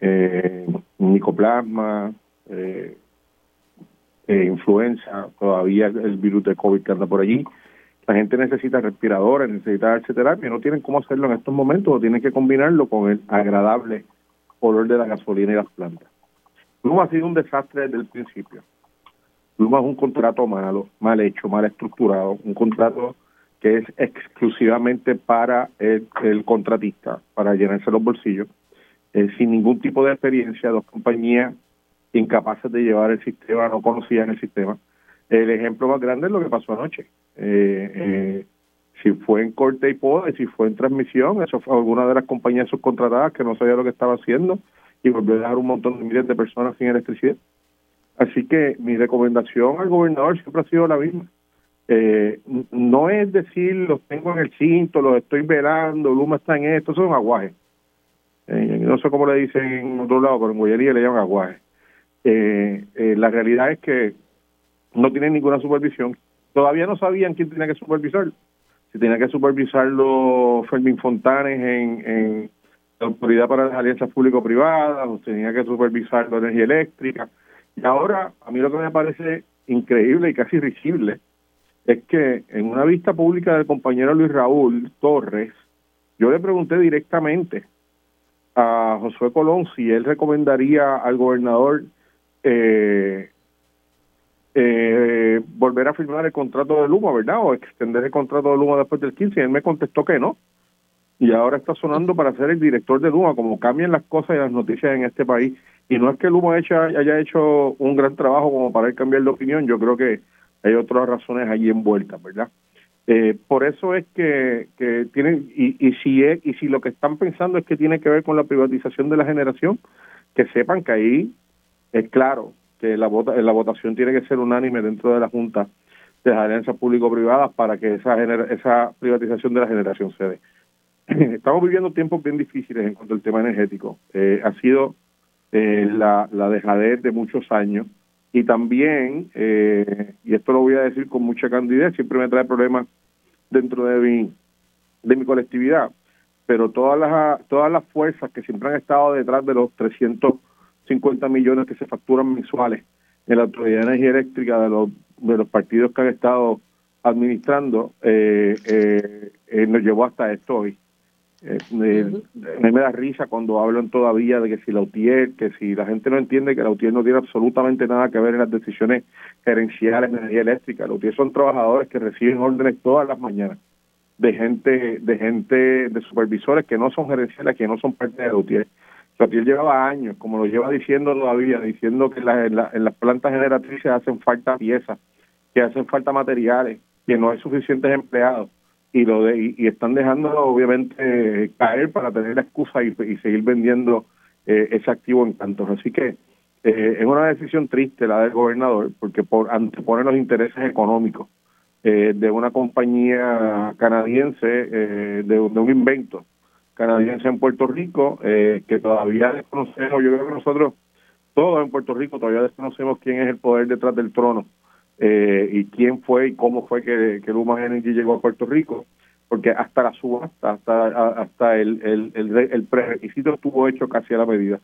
Speaker 11: eh, micoplasma, eh, eh, influenza, todavía el virus de COVID que anda por allí. La gente necesita respiradores, necesita darse terapia, no tienen cómo hacerlo en estos momentos, o tienen que combinarlo con el agradable olor de la gasolina y las plantas. Luma ha sido un desastre desde el principio. Luma es un contrato malo, mal hecho, mal estructurado, un contrato que es exclusivamente para el, contratista, para llenarse los bolsillos, eh, sin ningún tipo de experiencia, dos compañías incapaces de llevar el sistema, no conocían el sistema, El ejemplo más grande es lo que pasó anoche. Eh, eh, si fue en corte y poder, si fue en transmisión, eso fue alguna de las compañías subcontratadas que no sabía lo que estaba haciendo y volvió a dejar un montón de miles de personas sin electricidad. Así que mi recomendación al gobernador siempre ha sido la misma. Eh, no es decir, los tengo en el cinto, los estoy velando, Luma está en esto, son aguajes. Eh, no sé cómo le dicen en otro lado, pero en Guayería le llaman aguajes. Eh, eh, la realidad es que no tienen ninguna supervisión. Todavía no sabían quién tenía que supervisar. Si tenía que supervisarlo Fermín Fontanes en, en la Autoridad para las Alianzas Público-Privadas, o tenía que supervisarlo Energía Eléctrica. Y ahora, a mí lo que me parece increíble y casi risible es que en una vista pública del compañero Luis Raúl Torres, yo le pregunté directamente a Josué Colón si él recomendaría al gobernador eh, eh, volver a firmar el contrato de Luma, ¿verdad? O extender el contrato de Luma después del 15. Y él me contestó que no. Y ahora está sonando para ser el director de Luma, como cambian las cosas y las noticias en este país. Y no es que Luma haya, haya hecho un gran trabajo como para él cambiar de opinión, yo creo que hay otras razones allí envueltas, ¿verdad? Eh, por eso es que, que tienen, y, y, si es, y si lo que están pensando es que tiene que ver con la privatización de la generación, que sepan que ahí es claro que la, vota, la votación tiene que ser unánime dentro de la Junta de las alianzas público-privadas para que esa, esa privatización de la generación se dé. Estamos viviendo tiempos bien difíciles en cuanto al tema energético. Eh, ha sido eh, la, la dejadez de muchos años y también, eh, y esto lo voy a decir con mucha candidez, siempre me trae problemas dentro de mi, de mi colectividad, pero todas las, todas las fuerzas que siempre han estado detrás de los 350 millones que se facturan mensuales en la Autoridad de Energía Eléctrica de los, de los partidos que han estado administrando, eh, eh, eh nos llevó hasta esto hoy. Eh, me, me da risa cuando hablan todavía de que si la UTIER, que si la gente no entiende que la UTIER no tiene absolutamente nada que ver en las decisiones gerenciales de energía eléctrica. La UTIER son trabajadores que reciben órdenes todas las mañanas de gente, de gente, de supervisores que no son gerenciales, que no son parte de la UTIER. La UTIER llevaba años, como lo lleva diciendo todavía, diciendo que en, en las plantas generatrices hacen falta piezas, que hacen falta materiales, que no hay suficientes empleados y lo de, y, están dejándolo obviamente caer para tener la excusa y, seguir vendiendo eh, ese activo en tantos. Así que eh, es una decisión triste la del gobernador porque por antepone los intereses económicos eh, de una compañía canadiense, de, de, un invento canadiense en Puerto Rico que todavía desconocemos, yo creo que nosotros todos en Puerto Rico todavía desconocemos quién es el poder detrás del trono eh, y quién fue y cómo fue que, que Luma Energy llegó a Puerto Rico, porque hasta la subasta, hasta, hasta el, el, el, el prerequisito estuvo hecho casi a la medida.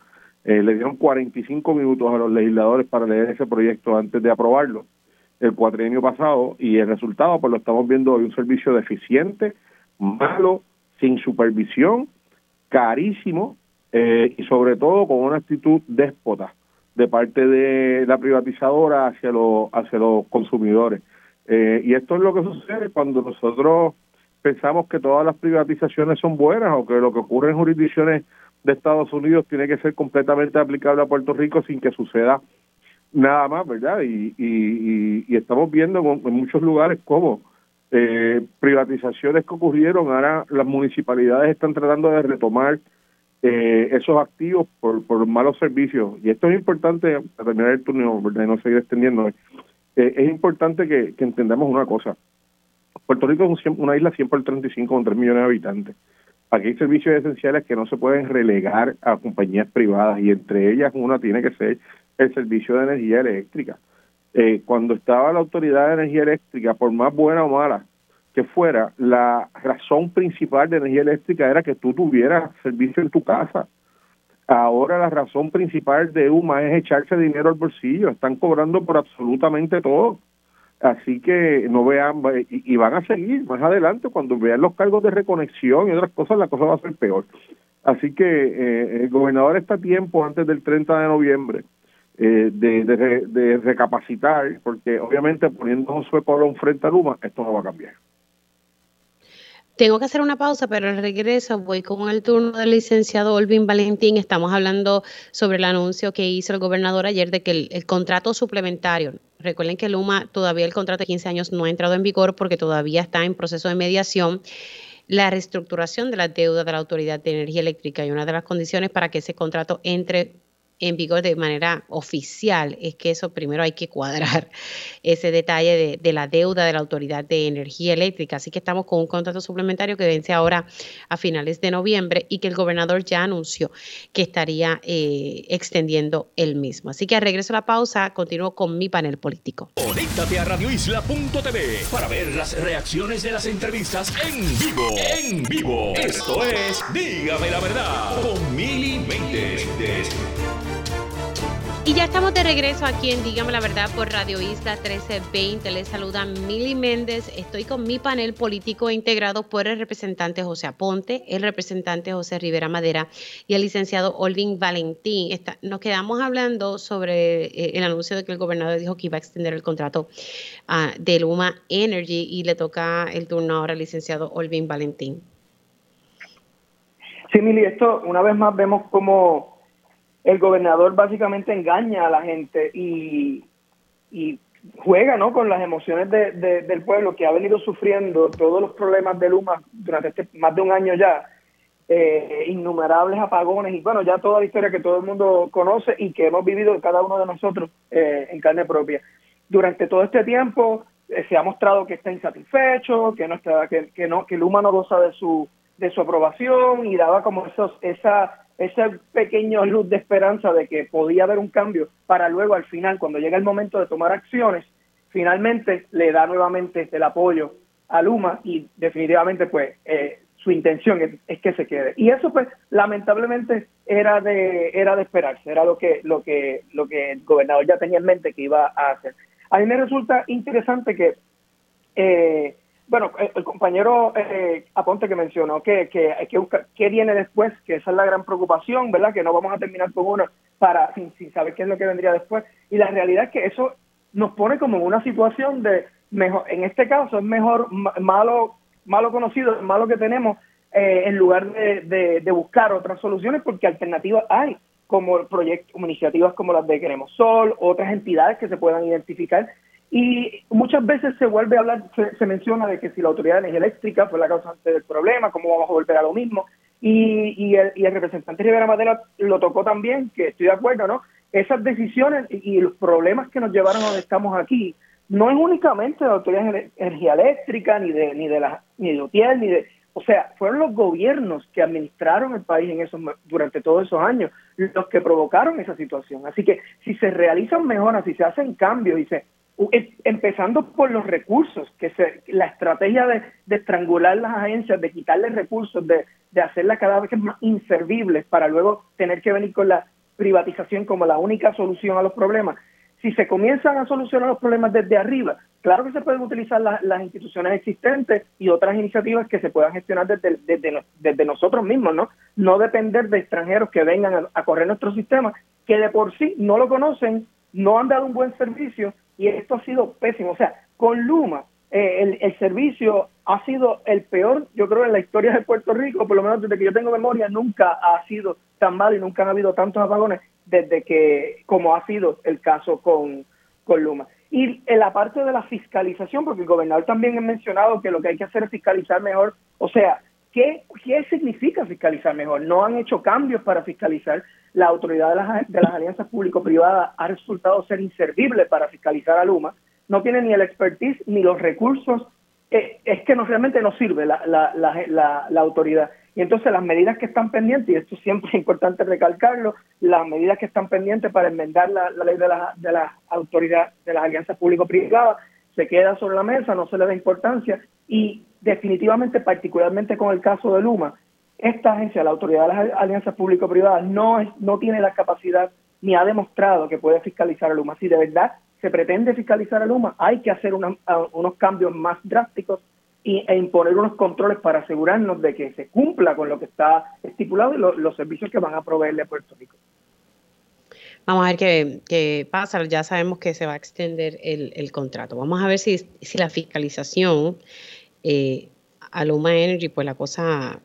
Speaker 11: Eh, le dieron 45 minutos a los legisladores para leer ese proyecto antes de aprobarlo el cuatrienio pasado y el resultado pues lo estamos viendo hoy, un servicio deficiente, malo, sin supervisión, carísimo eh, y sobre todo con una actitud déspota de parte de la privatizadora hacia los hacia los consumidores eh, y esto es lo que sucede cuando nosotros pensamos que todas las privatizaciones son buenas o que lo que ocurre en jurisdicciones de Estados Unidos tiene que ser completamente aplicable a Puerto Rico sin que suceda nada más, ¿verdad? Y, y, y, estamos viendo en, muchos lugares cómo eh, privatizaciones que ocurrieron, ahora las municipalidades están tratando de retomar eh, esos activos por, por malos servicios. Y esto es importante, para terminar el turno, de no seguir extendiendo, eh, es importante que, entendamos una cosa. Puerto Rico es una isla 100 por 35 con 3 millones de habitantes. Aquí hay servicios esenciales que no se pueden relegar a compañías privadas y entre ellas una tiene que ser el servicio de energía eléctrica. Eh, cuando estaba la Autoridad de Energía Eléctrica, por más buena o mala que fuera, la razón principal de energía eléctrica era que tú tuvieras servicio en tu casa. Ahora la razón principal de UMA es echarse dinero al bolsillo. Están cobrando por absolutamente todo. Así que no vean, y, van a seguir más adelante cuando vean los cargos de reconexión y otras cosas, la cosa va a ser peor. Así que eh, el gobernador está a tiempo antes del 30 de noviembre eh, de, de, de, recapacitar, porque obviamente poniendo a Josué Colón frente a Luma, esto no va a cambiar.
Speaker 2: Tengo que hacer una pausa, pero al regreso voy con el turno del licenciado Olvin Valentín. Estamos hablando sobre el anuncio que hizo el gobernador ayer de que el, contrato suplementario, recuerden que Luma todavía el contrato de 15 años no ha entrado en vigor porque todavía está en proceso de mediación la reestructuración de la deuda de la Autoridad de Energía Eléctrica y una de las condiciones para que ese contrato entre en vigor de manera oficial, es que eso primero hay que cuadrar ese detalle de, la deuda de la Autoridad de Energía Eléctrica. Así que estamos con un contrato suplementario que vence ahora a finales de noviembre y que el gobernador ya anunció que estaría eh, extendiendo el mismo. Así que al regreso a la pausa, continúo con mi panel político.
Speaker 1: Conéctate a radioisla.tv para ver las reacciones de las entrevistas en vivo. En vivo. Esto es Dígame la verdad con Mili.
Speaker 2: Y ya estamos de regreso aquí en Dígame la Verdad por Radio Isla 1320. Les saluda Mili Méndez. Estoy con mi panel político integrado por el representante José Aponte, el representante José Rivera Madera y el licenciado Olvin Valentín. nos quedamos hablando sobre eh, el anuncio de que el gobernador dijo que iba a extender el contrato uh, de Luma Energy y le toca el turno ahora al licenciado Olvin Valentín.
Speaker 10: Sí, Mili, esto una vez más vemos cómo el gobernador básicamente engaña a la gente y, juega ¿no? con las emociones de, del pueblo que ha venido sufriendo todos los problemas de Luma durante este, más de un año ya, eh, innumerables apagones y bueno, ya toda la historia que todo el mundo conoce y que hemos vivido cada uno de nosotros eh, en carne propia. Durante todo este tiempo eh, se ha mostrado que está insatisfecho, que no está, que, que no, que Luma no goza de su de su aprobación y daba como esos, esa ese pequeño luz de esperanza de que podía haber un cambio para luego al final, cuando llega el momento de tomar acciones, finalmente le da nuevamente el apoyo a Luma y definitivamente pues eh, su intención es, que se quede. Y eso pues lamentablemente era de era de esperarse, era lo que lo que lo que el gobernador ya tenía en mente que iba a hacer. A mí me resulta interesante que eh, bueno, el, compañero eh, Aponte que mencionó que, que hay que buscar qué viene después, que esa es la gran preocupación, ¿verdad? Que no vamos a terminar con uno para sin, saber qué es lo que vendría después. Y la realidad es que eso nos pone como en una situación de mejor, en este caso es mejor malo malo conocido, malo que tenemos, eh, en lugar de, de, buscar otras soluciones, porque alternativas hay, como proyectos, iniciativas como las de Queremos Sol, otras entidades que se puedan identificar y muchas veces se vuelve a hablar, se, menciona de que si la Autoridad de Energía Eléctrica fue la causante del problema, cómo vamos a volver a lo mismo. Y, y, el, y el representante Rivera Madera lo tocó también, que estoy de acuerdo, ¿no? Esas decisiones y, los problemas que nos llevaron a donde estamos aquí, no es únicamente de la Autoridad de Energía Eléctrica, ni de, ni de la, ni de UTIEL, ni de, o sea, fueron los gobiernos que administraron el país en esos durante todos esos años los que provocaron esa situación. Así que si se realizan mejoras, si se hacen cambios y se empezando por los recursos, que se, la estrategia de, estrangular las agencias, de quitarles recursos, de, de hacerlas cada vez más inservibles para luego tener que venir con la privatización como la única solución a los problemas. Si se comienzan a solucionar los problemas desde arriba, claro que se pueden utilizar las instituciones existentes y otras iniciativas que se puedan gestionar desde, desde, nosotros mismos, ¿no? No depender de extranjeros que vengan a, a correr nuestro sistema, que de por sí no lo conocen, no han dado un buen servicio y esto ha sido pésimo. O sea, con Luma eh, el, servicio ha sido el peor, yo creo, en la historia de Puerto Rico, por lo menos desde que yo tengo memoria, nunca ha sido tan malo y nunca han habido tantos apagones desde que, como ha sido el caso con, con Luma. Y en la parte de la fiscalización, porque el gobernador también ha mencionado que lo que hay que hacer es fiscalizar mejor, o sea, ¿qué, significa fiscalizar mejor? No han hecho cambios para fiscalizar la autoridad de las, de las alianzas público-privadas ha resultado ser inservible para fiscalizar a Luma, no tiene ni el expertise ni los recursos, eh, es que no realmente no sirve la, la, la, la, autoridad. Y entonces las medidas que están pendientes, y esto siempre es importante recalcarlo, las medidas que están pendientes para enmendar la, ley de la, de la autoridad de las alianzas público-privadas, se queda sobre la mesa, no se le da importancia y definitivamente, particularmente con el caso de Luma, esta agencia, la Autoridad de las Alianzas Público-Privadas, no, es, no tiene la capacidad ni ha demostrado que puede fiscalizar a Luma. Si de verdad se pretende fiscalizar a Luma, hay que hacer unos cambios más drásticos y, e imponer unos controles para asegurarnos de que se cumpla con lo que está estipulado y los servicios que van a proveerle a Puerto Rico.
Speaker 2: Vamos a ver qué, pasa. Ya sabemos que se va a extender el, contrato. Vamos a ver si, si la fiscalización eh, a Luma Energy, pues la cosa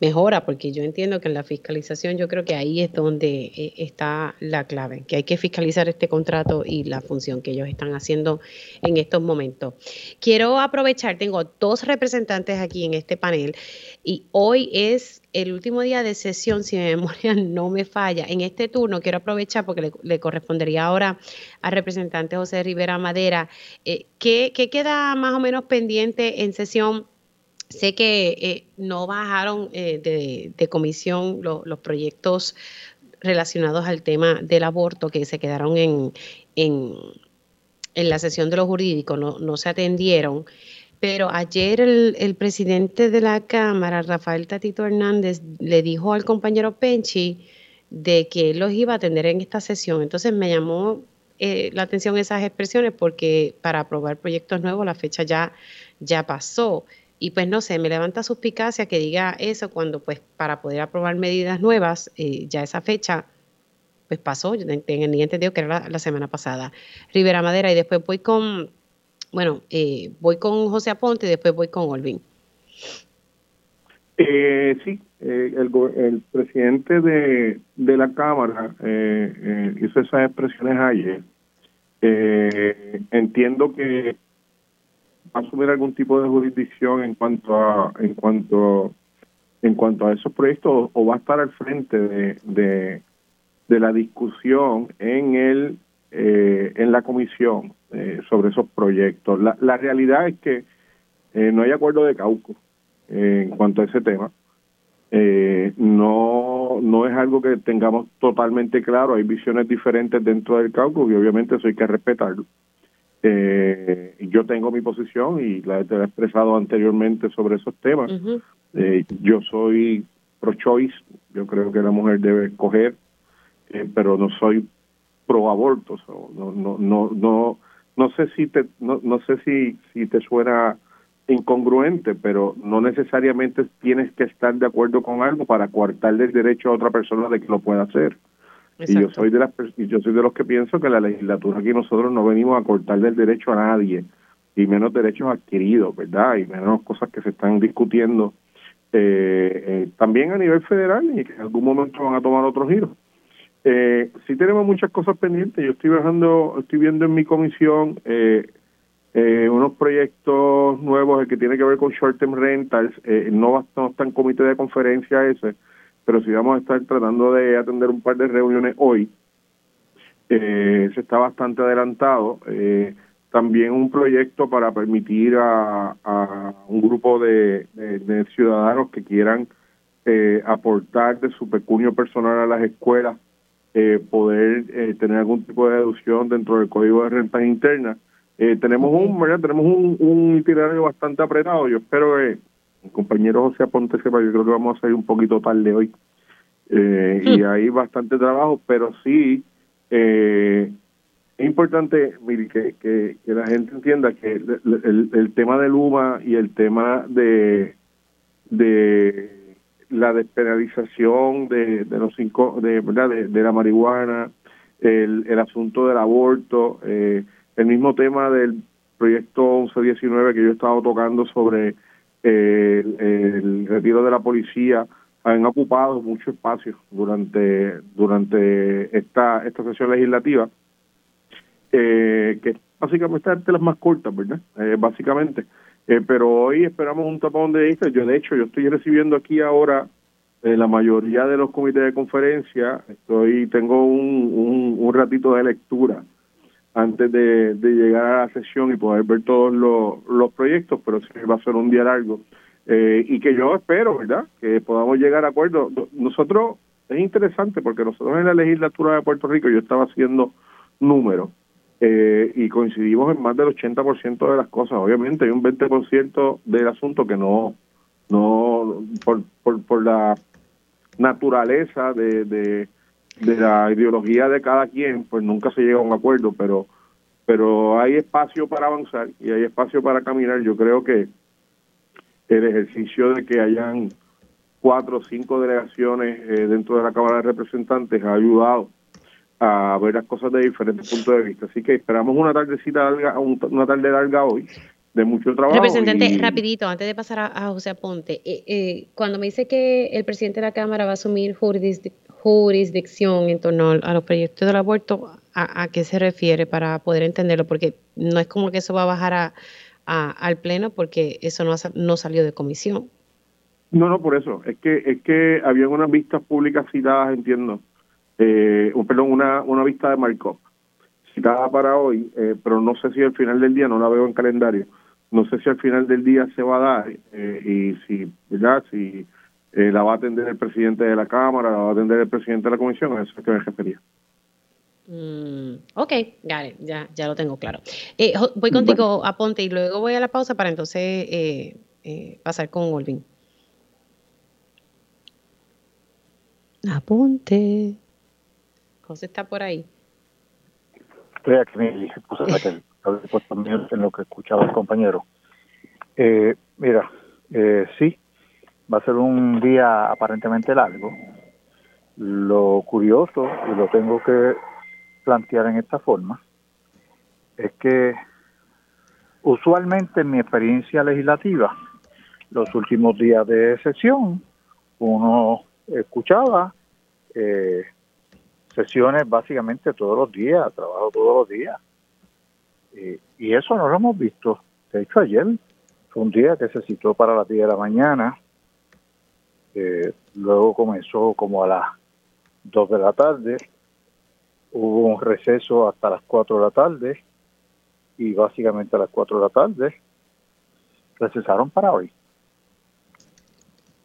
Speaker 2: mejora, porque yo entiendo que en la fiscalización yo creo que ahí es donde eh, está la clave, que hay que fiscalizar este contrato y la función que ellos están haciendo en estos momentos. Quiero aprovechar, tengo dos representantes aquí en este panel y hoy es el último día de sesión, si mi memoria no me falla. En este turno quiero aprovechar porque le, correspondería ahora al representante José Rivera Madera, eh, ¿qué, ¿qué queda más o menos pendiente en sesión? Sé que eh, no bajaron eh, de, comisión los proyectos relacionados al tema del aborto que se quedaron en, en, la sesión de los jurídicos, no, no se atendieron. Pero ayer el, el, presidente de la Cámara, Rafael Tatito Hernández, le dijo al compañero Penchi de que él los iba a atender en esta sesión. Entonces me llamó eh, la atención esas expresiones porque para aprobar proyectos nuevos la fecha ya, ya pasó. Y pues no sé, me levanta suspicacia que diga eso cuando pues para poder aprobar medidas nuevas, eh, ya esa fecha pues pasó, yo tenía entendido que era la, semana pasada. Rivera Madera y después voy con, bueno, eh, voy con José Aponte y después voy con Olvin.
Speaker 11: Eh, sí, eh, el, el, presidente de, de la Cámara hizo esas expresiones ayer. entiendo que asumir algún tipo de jurisdicción en cuanto a en cuanto en cuanto a esos proyectos o va a estar al frente de, de, la discusión en el eh, en la comisión eh, sobre esos proyectos. La, la realidad es que eh, no hay acuerdo de cauco en cuanto a ese tema. No no es algo que tengamos totalmente claro. Hay visiones diferentes dentro del cauco y obviamente eso hay que respetarlo eh, yo tengo mi posición y la he expresado anteriormente sobre esos temas. Eh, yo soy pro-choice, yo creo que la mujer debe escoger, eh, pero no soy pro-aborto. no, no, no, no, no sé si te, no, no sé si, si te suena incongruente, pero no necesariamente tienes que estar de acuerdo con algo para coartarle el derecho a otra persona de que lo pueda hacer. Y yo soy de las yo soy de los que pienso que la legislatura aquí nosotros no venimos a cortarle el derecho a nadie y menos derechos adquiridos, ¿verdad? Y menos cosas que se están discutiendo eh, eh, también a nivel federal y que en algún momento van a tomar otro giro. Eh, sí tenemos muchas cosas pendientes. Yo estoy viajando, estoy viendo en mi comisión eh, eh, unos proyectos nuevos, el que tiene que ver con short term rentals. Eh, no, no está en comité de conferencia ese pero sí vamos a estar tratando de atender un par de reuniones hoy. Eh, se está bastante adelantado. Eh, también un proyecto para permitir a, un grupo de, ciudadanos que quieran eh, aportar de su pecunio personal a las escuelas poder tener algún tipo de deducción dentro del código de rentas internas. tenemos un tenemos un, un itinerario bastante apretado. Yo espero que el compañero José Aponte sepa, yo creo que vamos a salir un poquito tarde hoy. Eh, y hmm. hay bastante trabajo, pero sí eh, es importante que, que, la gente entienda que el, el, tema de Luma y el tema de, de la despenalización de, de los cinco, de, ¿verdad? de, la marihuana, el, el asunto del aborto, eh, el mismo tema del proyecto 1119 que yo he estado tocando sobre el, retiro de la policía han ocupado mucho espacio durante durante esta esta sesión legislativa eh, que básicamente es de las más cortas verdad eh, básicamente. Eh, pero hoy esperamos un tapón de vista. Yo de hecho yo estoy recibiendo aquí ahora la mayoría de los comités de conferencia. Estoy tengo un, un ratito de lectura antes de, llegar a la sesión y poder ver todos los, los proyectos, pero sí va a ser un día largo. Eh, y que yo espero, ¿verdad?, que podamos llegar a acuerdos. Nosotros, es interesante porque nosotros en la legislatura de Puerto Rico, yo estaba haciendo números eh, y coincidimos en más del 80% de las cosas. Obviamente hay un 20% del asunto que no, no por, por, por la naturaleza de de la ideología de cada quien, pues nunca se llega a un acuerdo, pero pero hay espacio para avanzar y hay espacio para caminar. Yo creo que el ejercicio de que hayan cuatro o cinco delegaciones eh, dentro de la Cámara de Representantes ha ayudado a ver las cosas de diferentes puntos de vista. Así que esperamos una tardecita larga, una tarde larga hoy de mucho trabajo.
Speaker 2: Representante, rapidito, antes de pasar a, José Aponte, eh, eh, cuando me dice que el presidente de la Cámara va a asumir jurisdicción en torno a los proyectos del aborto, ¿a, qué se refiere para poder entenderlo? Porque no es como que eso va a bajar a, al Pleno porque eso no, no salió de comisión.
Speaker 11: No, no, por eso. Es que es que había unas vistas públicas citadas, entiendo. Eh, perdón, una, una vista de Markov citada para hoy, eh, pero no sé si al final del día, no la veo en calendario, no sé si al final del día se va a dar eh, y si, ¿verdad? Si eh, la va a atender el presidente de la Cámara, la va a atender el presidente de la Comisión, a eso es que me refería.
Speaker 2: Mm, ok, ya, ya lo tengo claro. Eh, voy contigo, a Ponte, y luego voy a la pausa para entonces pasar con Olvin. Aponte. José está por ahí.
Speaker 9: Estoy aquí, puse en lo que escuchaba el compañero. Eh, mira, eh, sí, va a ser un día aparentemente largo. Lo curioso, y lo tengo que plantear en esta forma, es que usualmente en mi experiencia legislativa, los últimos días de sesión, uno escuchaba eh, sesiones básicamente todos los días, trabajo todos los días. y eso no lo hemos visto. De hecho, ayer fue un día que se citó para las 10 de la mañana, luego comenzó como a las 2 de la tarde, hubo un receso hasta las 4 de la tarde y básicamente a las 4 de la tarde recesaron para hoy.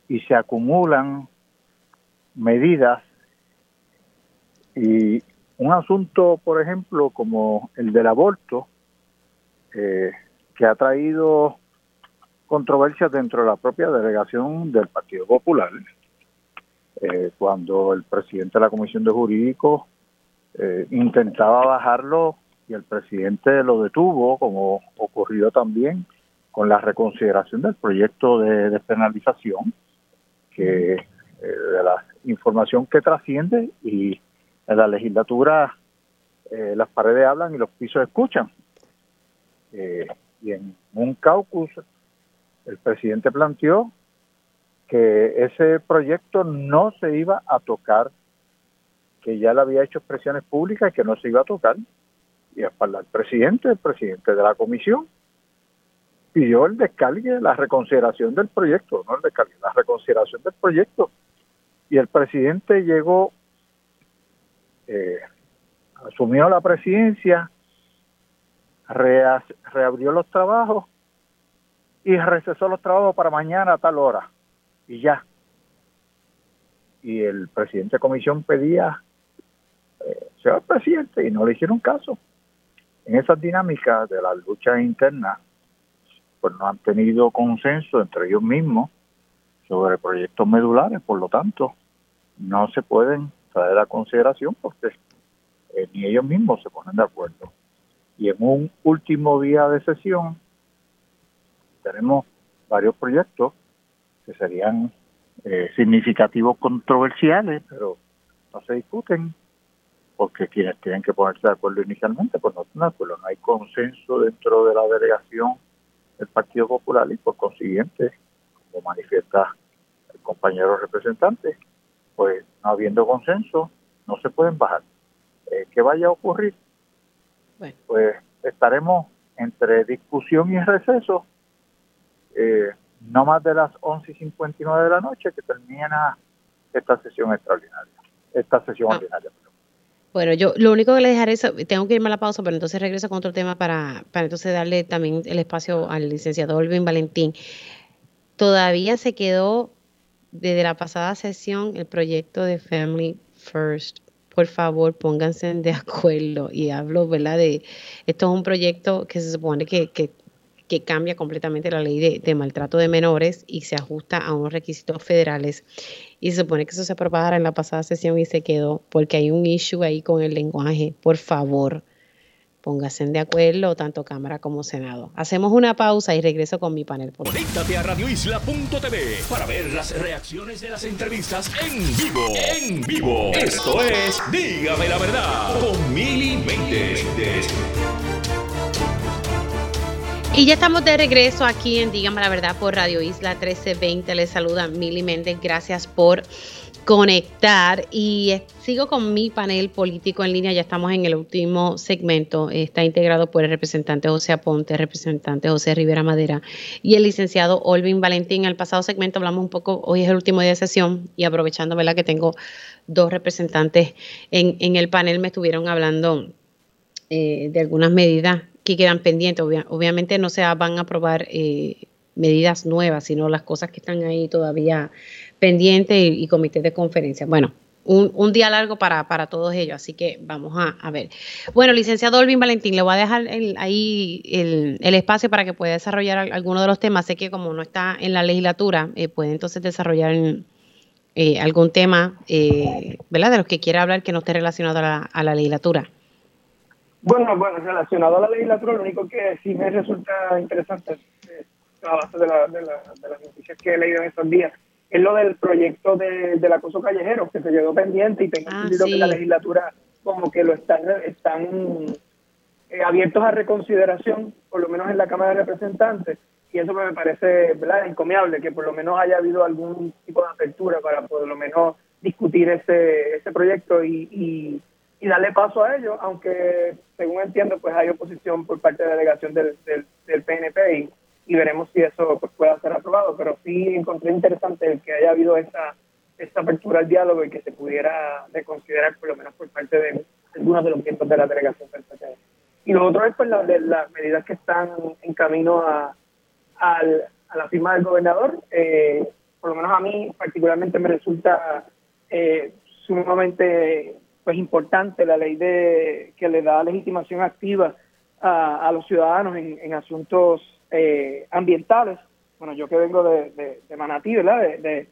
Speaker 9: Y se acumulan medidas y un asunto, por ejemplo, como el del aborto, eh, que ha traído controversias dentro de la propia delegación del Partido Popular, eh, cuando el presidente de la Comisión de Jurídicos eh, intentaba bajarlo y el presidente lo detuvo, como ocurrió también con la reconsideración del proyecto de despenalización, que eh, de la información que trasciende y en la legislatura las paredes hablan y los pisos escuchan. y en un caucus el presidente planteó que ese proyecto no se iba a tocar, que ya le había hecho expresiones públicas y que no se iba a tocar. Y para el presidente, el presidente de la comisión, pidió el descargue, la reconsideración del proyecto, no el descargue, la reconsideración del proyecto. Y el presidente llegó, eh, asumió la presidencia, reabrió los trabajos y recesó los trabajos para mañana a tal hora y ya. Y el presidente de comisión pedía eh, el presidente y no le hicieron caso. En esas dinámicas de la lucha interna, pues no han tenido consenso entre ellos mismos sobre proyectos medulares, por lo tanto, no se pueden traer a consideración porque eh, ni ellos mismos se ponen de acuerdo. Y en un último día de sesión, tenemos varios proyectos que serían eh, significativos controversiales, pero no se discuten porque quienes tienen que ponerse de acuerdo inicialmente, pues no están de acuerdo. No hay consenso dentro de la delegación del Partido Popular y por consiguiente, como manifiesta el compañero representante, pues no habiendo consenso, no se pueden bajar. Eh, ¿Qué vaya a ocurrir? Pues estaremos entre discusión y receso eh, no más de las 11 y 59 de la noche que termina esta sesión extraordinaria, esta sesión ah. ordinaria.
Speaker 2: Bueno, yo lo único que le dejaré es, tengo que irme a la pausa, pero entonces regreso con otro tema para, para entonces darle también el espacio al licenciado Olvin Valentín. Todavía se quedó desde la pasada sesión el proyecto de Family First. Por favor, pónganse de acuerdo. Y hablo, ¿verdad? De esto es un proyecto que se supone que, que que cambia completamente la ley de, maltrato de menores y se ajusta a unos requisitos federales. Y se supone que eso se propagara en la pasada sesión y se quedó porque hay un issue ahí con el lenguaje. Por favor, pónganse de acuerdo tanto Cámara como Senado. Hacemos una pausa y regreso con mi panel.
Speaker 1: Conéctate a radioisla.tv para ver las reacciones de las entrevistas en vivo. En vivo. Esto es Dígame la verdad con Mili
Speaker 2: Y ya estamos de regreso aquí en Dígame la Verdad por Radio Isla 1320. Les saluda Mili Méndez. Gracias por conectar. Y sigo con mi panel político en línea. Ya estamos en el último segmento. Está integrado por el representante José Aponte, el representante José Rivera Madera y el licenciado Olvin Valentín. En el pasado segmento hablamos un poco, hoy es el último día de sesión y aprovechando ¿verdad? que tengo dos representantes en, el panel, me estuvieron hablando eh, de algunas medidas que quedan pendientes. obviamente no se van a aprobar eh, medidas nuevas, sino las cosas que están ahí todavía pendientes y, comités de conferencia. Bueno, un, día largo para, para, todos ellos, así que vamos a, ver. Bueno, licenciado Olvin Valentín, le voy a dejar ahí el, espacio para que pueda desarrollar alguno de los temas. Sé que como no está en la legislatura, eh, puede entonces desarrollar eh, algún tema, ¿verdad? De los que quiera hablar que no esté relacionado a la legislatura.
Speaker 10: Bueno, bueno, relacionado a la legislatura, lo único que sí me resulta interesante, eh, a base de, la, de, las noticias que he leído en estos días, es lo del proyecto de, del acoso callejero, que se quedó pendiente y tengo ah, entendido que la legislatura como que lo están, están eh, abiertos a reconsideración, por lo menos en la Cámara de Representantes, y eso me parece ¿verdad? encomiable, que por lo menos haya habido algún tipo de apertura para por lo menos discutir ese, ese proyecto y y darle paso a ello, aunque según entiendo pues hay oposición por parte de la delegación del, del, PNP y, veremos si eso pues, pueda ser aprobado, pero sí encontré interesante el que haya habido esta, esta apertura al diálogo y que se pudiera reconsiderar por lo menos por parte de algunos de los miembros de la delegación del PNP. Y lo otro es pues la, las medidas que están en camino a, a, la firma del gobernador, eh, por lo menos a mí particularmente me resulta eh, sumamente pues importante la ley de que le da legitimación activa a, los ciudadanos en, asuntos eh, ambientales. Bueno, yo que vengo de, de, Manatí, ¿verdad? De,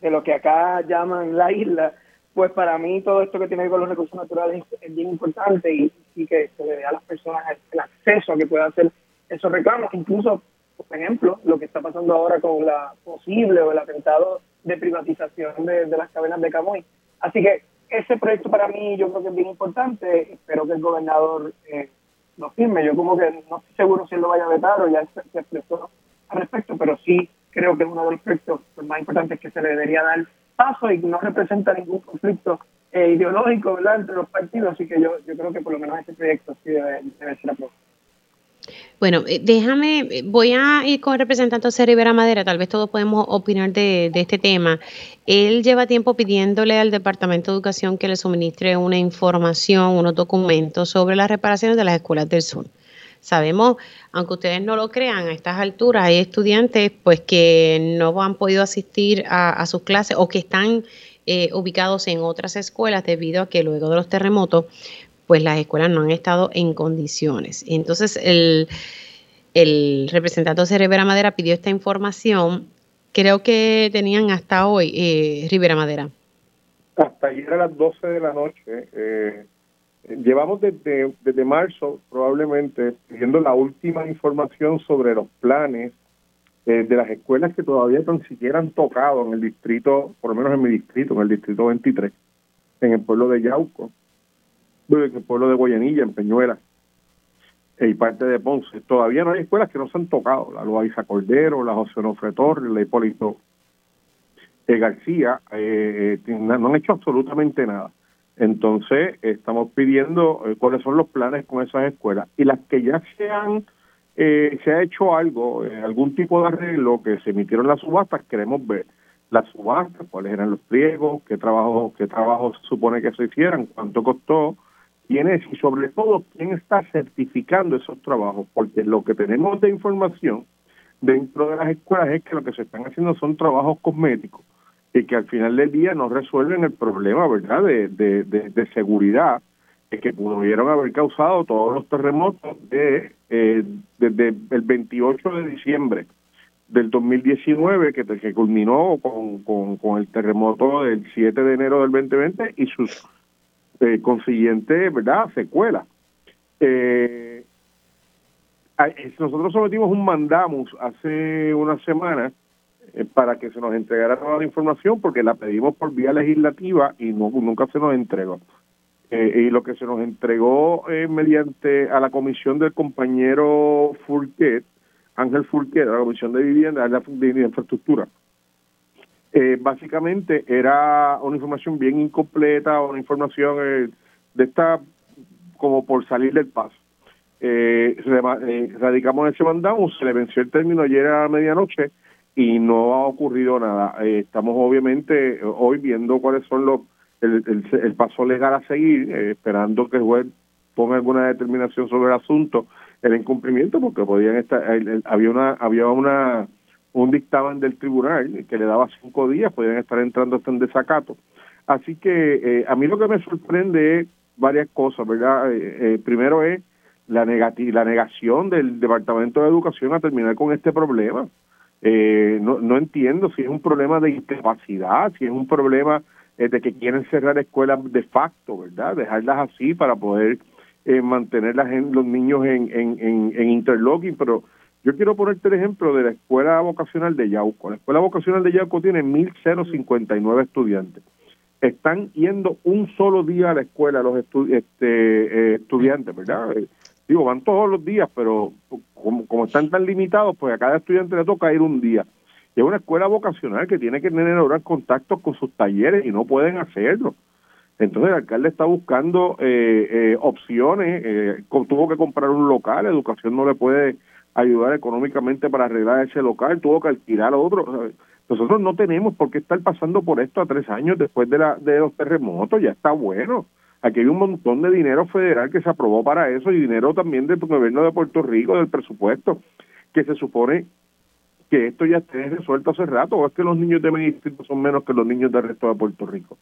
Speaker 10: de, lo que acá llaman la isla, pues para mí todo esto que tiene que ver con los recursos naturales es bien importante y, y que se le dé a las personas el acceso a que puedan hacer esos reclamos, incluso, por ejemplo, lo que está pasando ahora con la posible o el atentado de privatización de, de las cadenas de Camuy. Así que ese proyecto para mí yo creo que es bien importante. Espero que el gobernador eh, lo firme. Yo como que no estoy seguro si él lo vaya a vetar o ya se, expresó al respecto, pero sí creo que es uno de los proyectos más importantes que se le debería dar paso y no representa ningún conflicto eh, ideológico ¿verdad? entre los partidos. Así que yo, yo creo que por lo menos este proyecto sí debe, debe ser aprobado.
Speaker 2: Bueno, eh, déjame, eh, voy a ir con el representante José Rivera Madera, tal vez todos podemos opinar de, este tema. Él lleva tiempo pidiéndole al Departamento de Educación que le suministre una información, unos documentos sobre las reparaciones de las escuelas del sur. Sabemos, aunque ustedes no lo crean, a estas alturas hay estudiantes pues que no han podido asistir a, sus clases o que están eh, ubicados en otras escuelas debido a que luego de los terremotos pues las escuelas no han estado en condiciones. Entonces, el, el representante de Rivera Madera pidió esta información. Creo que tenían hasta hoy, eh, Rivera Madera.
Speaker 11: Hasta ayer a las 12 de la noche. Eh, llevamos desde, desde marzo, probablemente, pidiendo la última información sobre los planes eh, de las escuelas que todavía ni siquiera han tocado en el distrito, por lo menos en mi distrito, en el distrito 23, en el pueblo de Yauco en el pueblo de Guayanilla, en Peñuela y parte de Ponce. Todavía no hay escuelas que no se han tocado. La Loaiza Cordero, la José Nofre Torres, la Hipólito eh, García, eh, eh, no han hecho absolutamente nada. Entonces, estamos pidiendo cuáles son los planes con esas escuelas. Y las que ya se han, se ha hecho algo, algún tipo de arreglo que se emitieron las subastas, queremos ver las subastas, cuáles eran los pliegos, qué trabajo, qué trabajo supone que se hicieran, cuánto costó, quién es y sobre todo quién está certificando esos trabajos, porque lo que tenemos de información dentro de las escuelas es que lo que se están haciendo son trabajos cosméticos y que al final del día no resuelven el problema, ¿verdad?, de, de, de, seguridad que pudieron haber causado todos los terremotos de eh, desde el 28 de diciembre del 2019 que, que culminó con, con, con el terremoto del 7 de enero del 2020 y sus eh, consiguiente, ¿verdad?, secuela. Eh, nosotros sometimos un mandamos hace una semana eh, para que se nos entregara toda la información porque la pedimos por vía legislativa y nunca se nos entregó. y lo que se nos entregó mediante a la comisión del compañero Furquet Ángel Fulquera, la Comisión de Vivienda, de Infraestructura. Eh, básicamente era una información bien incompleta, una información eh, de esta como por salir del paso. Eh, eh, radicamos ese mandado, se le venció el término ayer a medianoche y no ha ocurrido nada. Eh, estamos obviamente hoy viendo cuáles son los el, el, paso legal a seguir, esperando que el juez ponga alguna determinación sobre el asunto, el incumplimiento, porque podían estar, había una había una un dictamen del tribunal que le daba cinco días, podían estar entrando hasta en desacato. Así que a mí lo que me sorprende es varias cosas, ¿verdad? primero es la, la negación del Departamento de Educación a terminar con este problema. Eh, no, no entiendo si es un problema de incapacidad, si es un problema eh, de que quieren cerrar escuelas de facto, ¿verdad? Dejarlas así para poder eh, mantener la los niños en, en, en interlocking, pero yo quiero ponerte el ejemplo de la Escuela Vocacional de Yauco. La Escuela Vocacional de Yauco tiene 1.059 estudiantes. Están yendo un solo día a la escuela los este, eh, estudiantes, ¿verdad? digo, van todos los días, pero como, como están tan limitados, pues a cada estudiante le toca ir un día. Y es una escuela vocacional que tiene que tener contactos con sus talleres y no pueden hacerlo. Entonces el alcalde está buscando eh, eh, opciones, eh, tuvo que comprar un local, educación no le puede ayudar económicamente para arreglar ese local, tuvo que alquilar otro. Nosotros no tenemos por qué estar pasando por esto a tres años después de, la, de los terremotos, ya está bueno. Aquí hay un montón de dinero federal que se aprobó para eso y dinero también del gobierno de Puerto Rico, del presupuesto, que se supone que esto ya esté resuelto hace rato, o es que los niños de mi son menos que los niños del resto de Puerto Rico.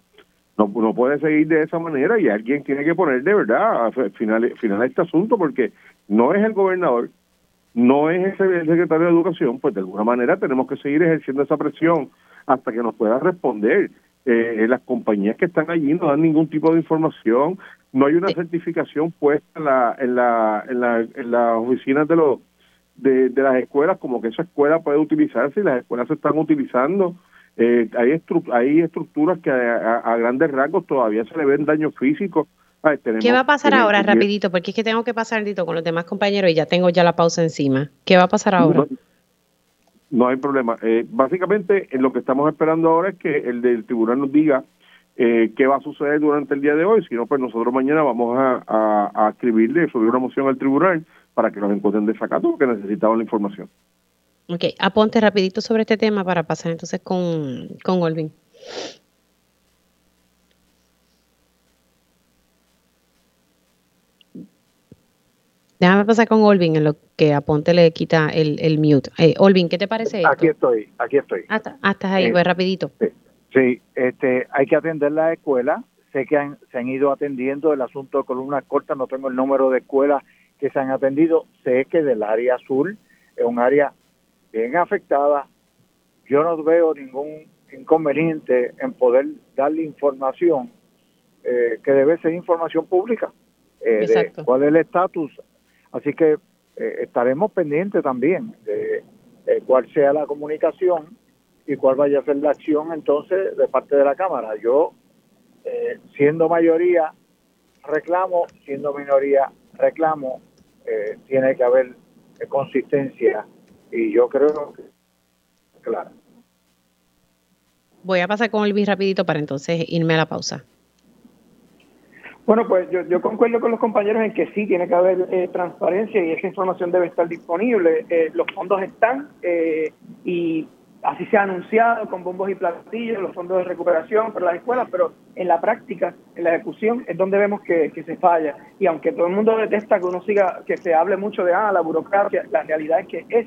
Speaker 11: No, no puede seguir de esa manera y alguien tiene que poner de verdad final, final este asunto porque no es el gobernador, no es el secretario de Educación, pues de alguna manera tenemos que seguir ejerciendo esa presión hasta que nos pueda responder eh, las compañías que están allí no dan ningún tipo de información, no hay una certificación puesta en la en la en, la, en las oficinas de los de, las escuelas como que esa escuela puede utilizarse y las escuelas se están utilizando. Eh, hay, hay estructuras que a, grandes rasgos todavía se le ven daños físicos.
Speaker 2: ¿Qué va a pasar ahora, rapidito? Porque es que tengo que pasar con los demás compañeros y ya tengo ya la pausa encima. ¿Qué va a pasar ahora?
Speaker 11: No hay problema. Eh, básicamente, en lo que estamos esperando ahora es que el del tribunal nos diga eh, qué va a suceder durante el día de hoy. Si no, pues nosotros mañana vamos a, a, a escribirle, subir una moción al tribunal para que nos encuentren desacato porque necesitamos la información.
Speaker 2: Ok, aponte rapidito sobre este tema para pasar entonces con, con Olvin. Déjame pasar con Olvin en lo que Aponte le quita el, el mute. Eh, Olvin, ¿qué te parece esto?
Speaker 12: Aquí estoy, aquí estoy.
Speaker 2: Ah, ah estás ahí, pues rapidito.
Speaker 12: Sí, este, hay que atender la escuela. Sé que se han ido atendiendo el asunto de columnas cortas, no tengo el número de escuelas que se han atendido. Sé que del área azul es un área bien afectada. Yo no veo ningún inconveniente en poder darle información eh, que debe ser información pública. Eh, de cuál es el estatus Así que eh, estaremos pendientes también de, cuál sea la comunicación y cuál vaya a ser la acción entonces de parte de la Cámara. Yo, eh, siendo mayoría, reclamo, siendo minoría, reclamo, eh, tiene que haber consistencia y yo creo que, claro.
Speaker 2: Voy a pasar con el bis rapidito para entonces irme a la pausa.
Speaker 10: Bueno, pues yo, yo concuerdo con los compañeros en que sí, tiene que haber eh, transparencia y esa información debe estar disponible. Eh, los fondos están eh, y así se ha anunciado con bombos y platillos los fondos de recuperación para las escuelas, pero en la práctica, en la ejecución, es donde vemos que, que se falla. Y aunque todo el mundo detesta que uno siga, que se hable mucho de ah, la burocracia, la realidad es que es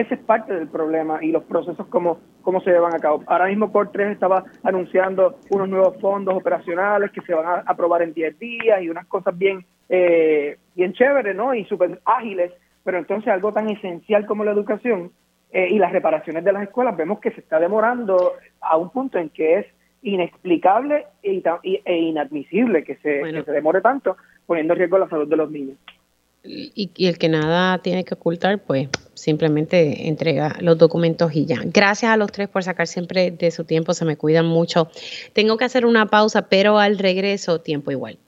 Speaker 10: ese es parte del problema y los procesos como cómo se llevan a cabo. Ahora mismo por 3 estaba anunciando unos nuevos fondos operacionales que se van a aprobar en 10 días y unas cosas bien, eh, bien chéveres ¿no? y súper ágiles, pero entonces algo tan esencial como la educación eh, y las reparaciones de las escuelas vemos que se está demorando a un punto en que es inexplicable e, inadmisible que se, que se demore tanto poniendo en riesgo la salud de los niños
Speaker 2: y, el que nada tiene que ocultar, pues simplemente entrega los documentos y ya. Gracias a los tres por sacar siempre de su tiempo, se me cuidan mucho. Tengo que hacer una pausa, pero al regreso, tiempo igual.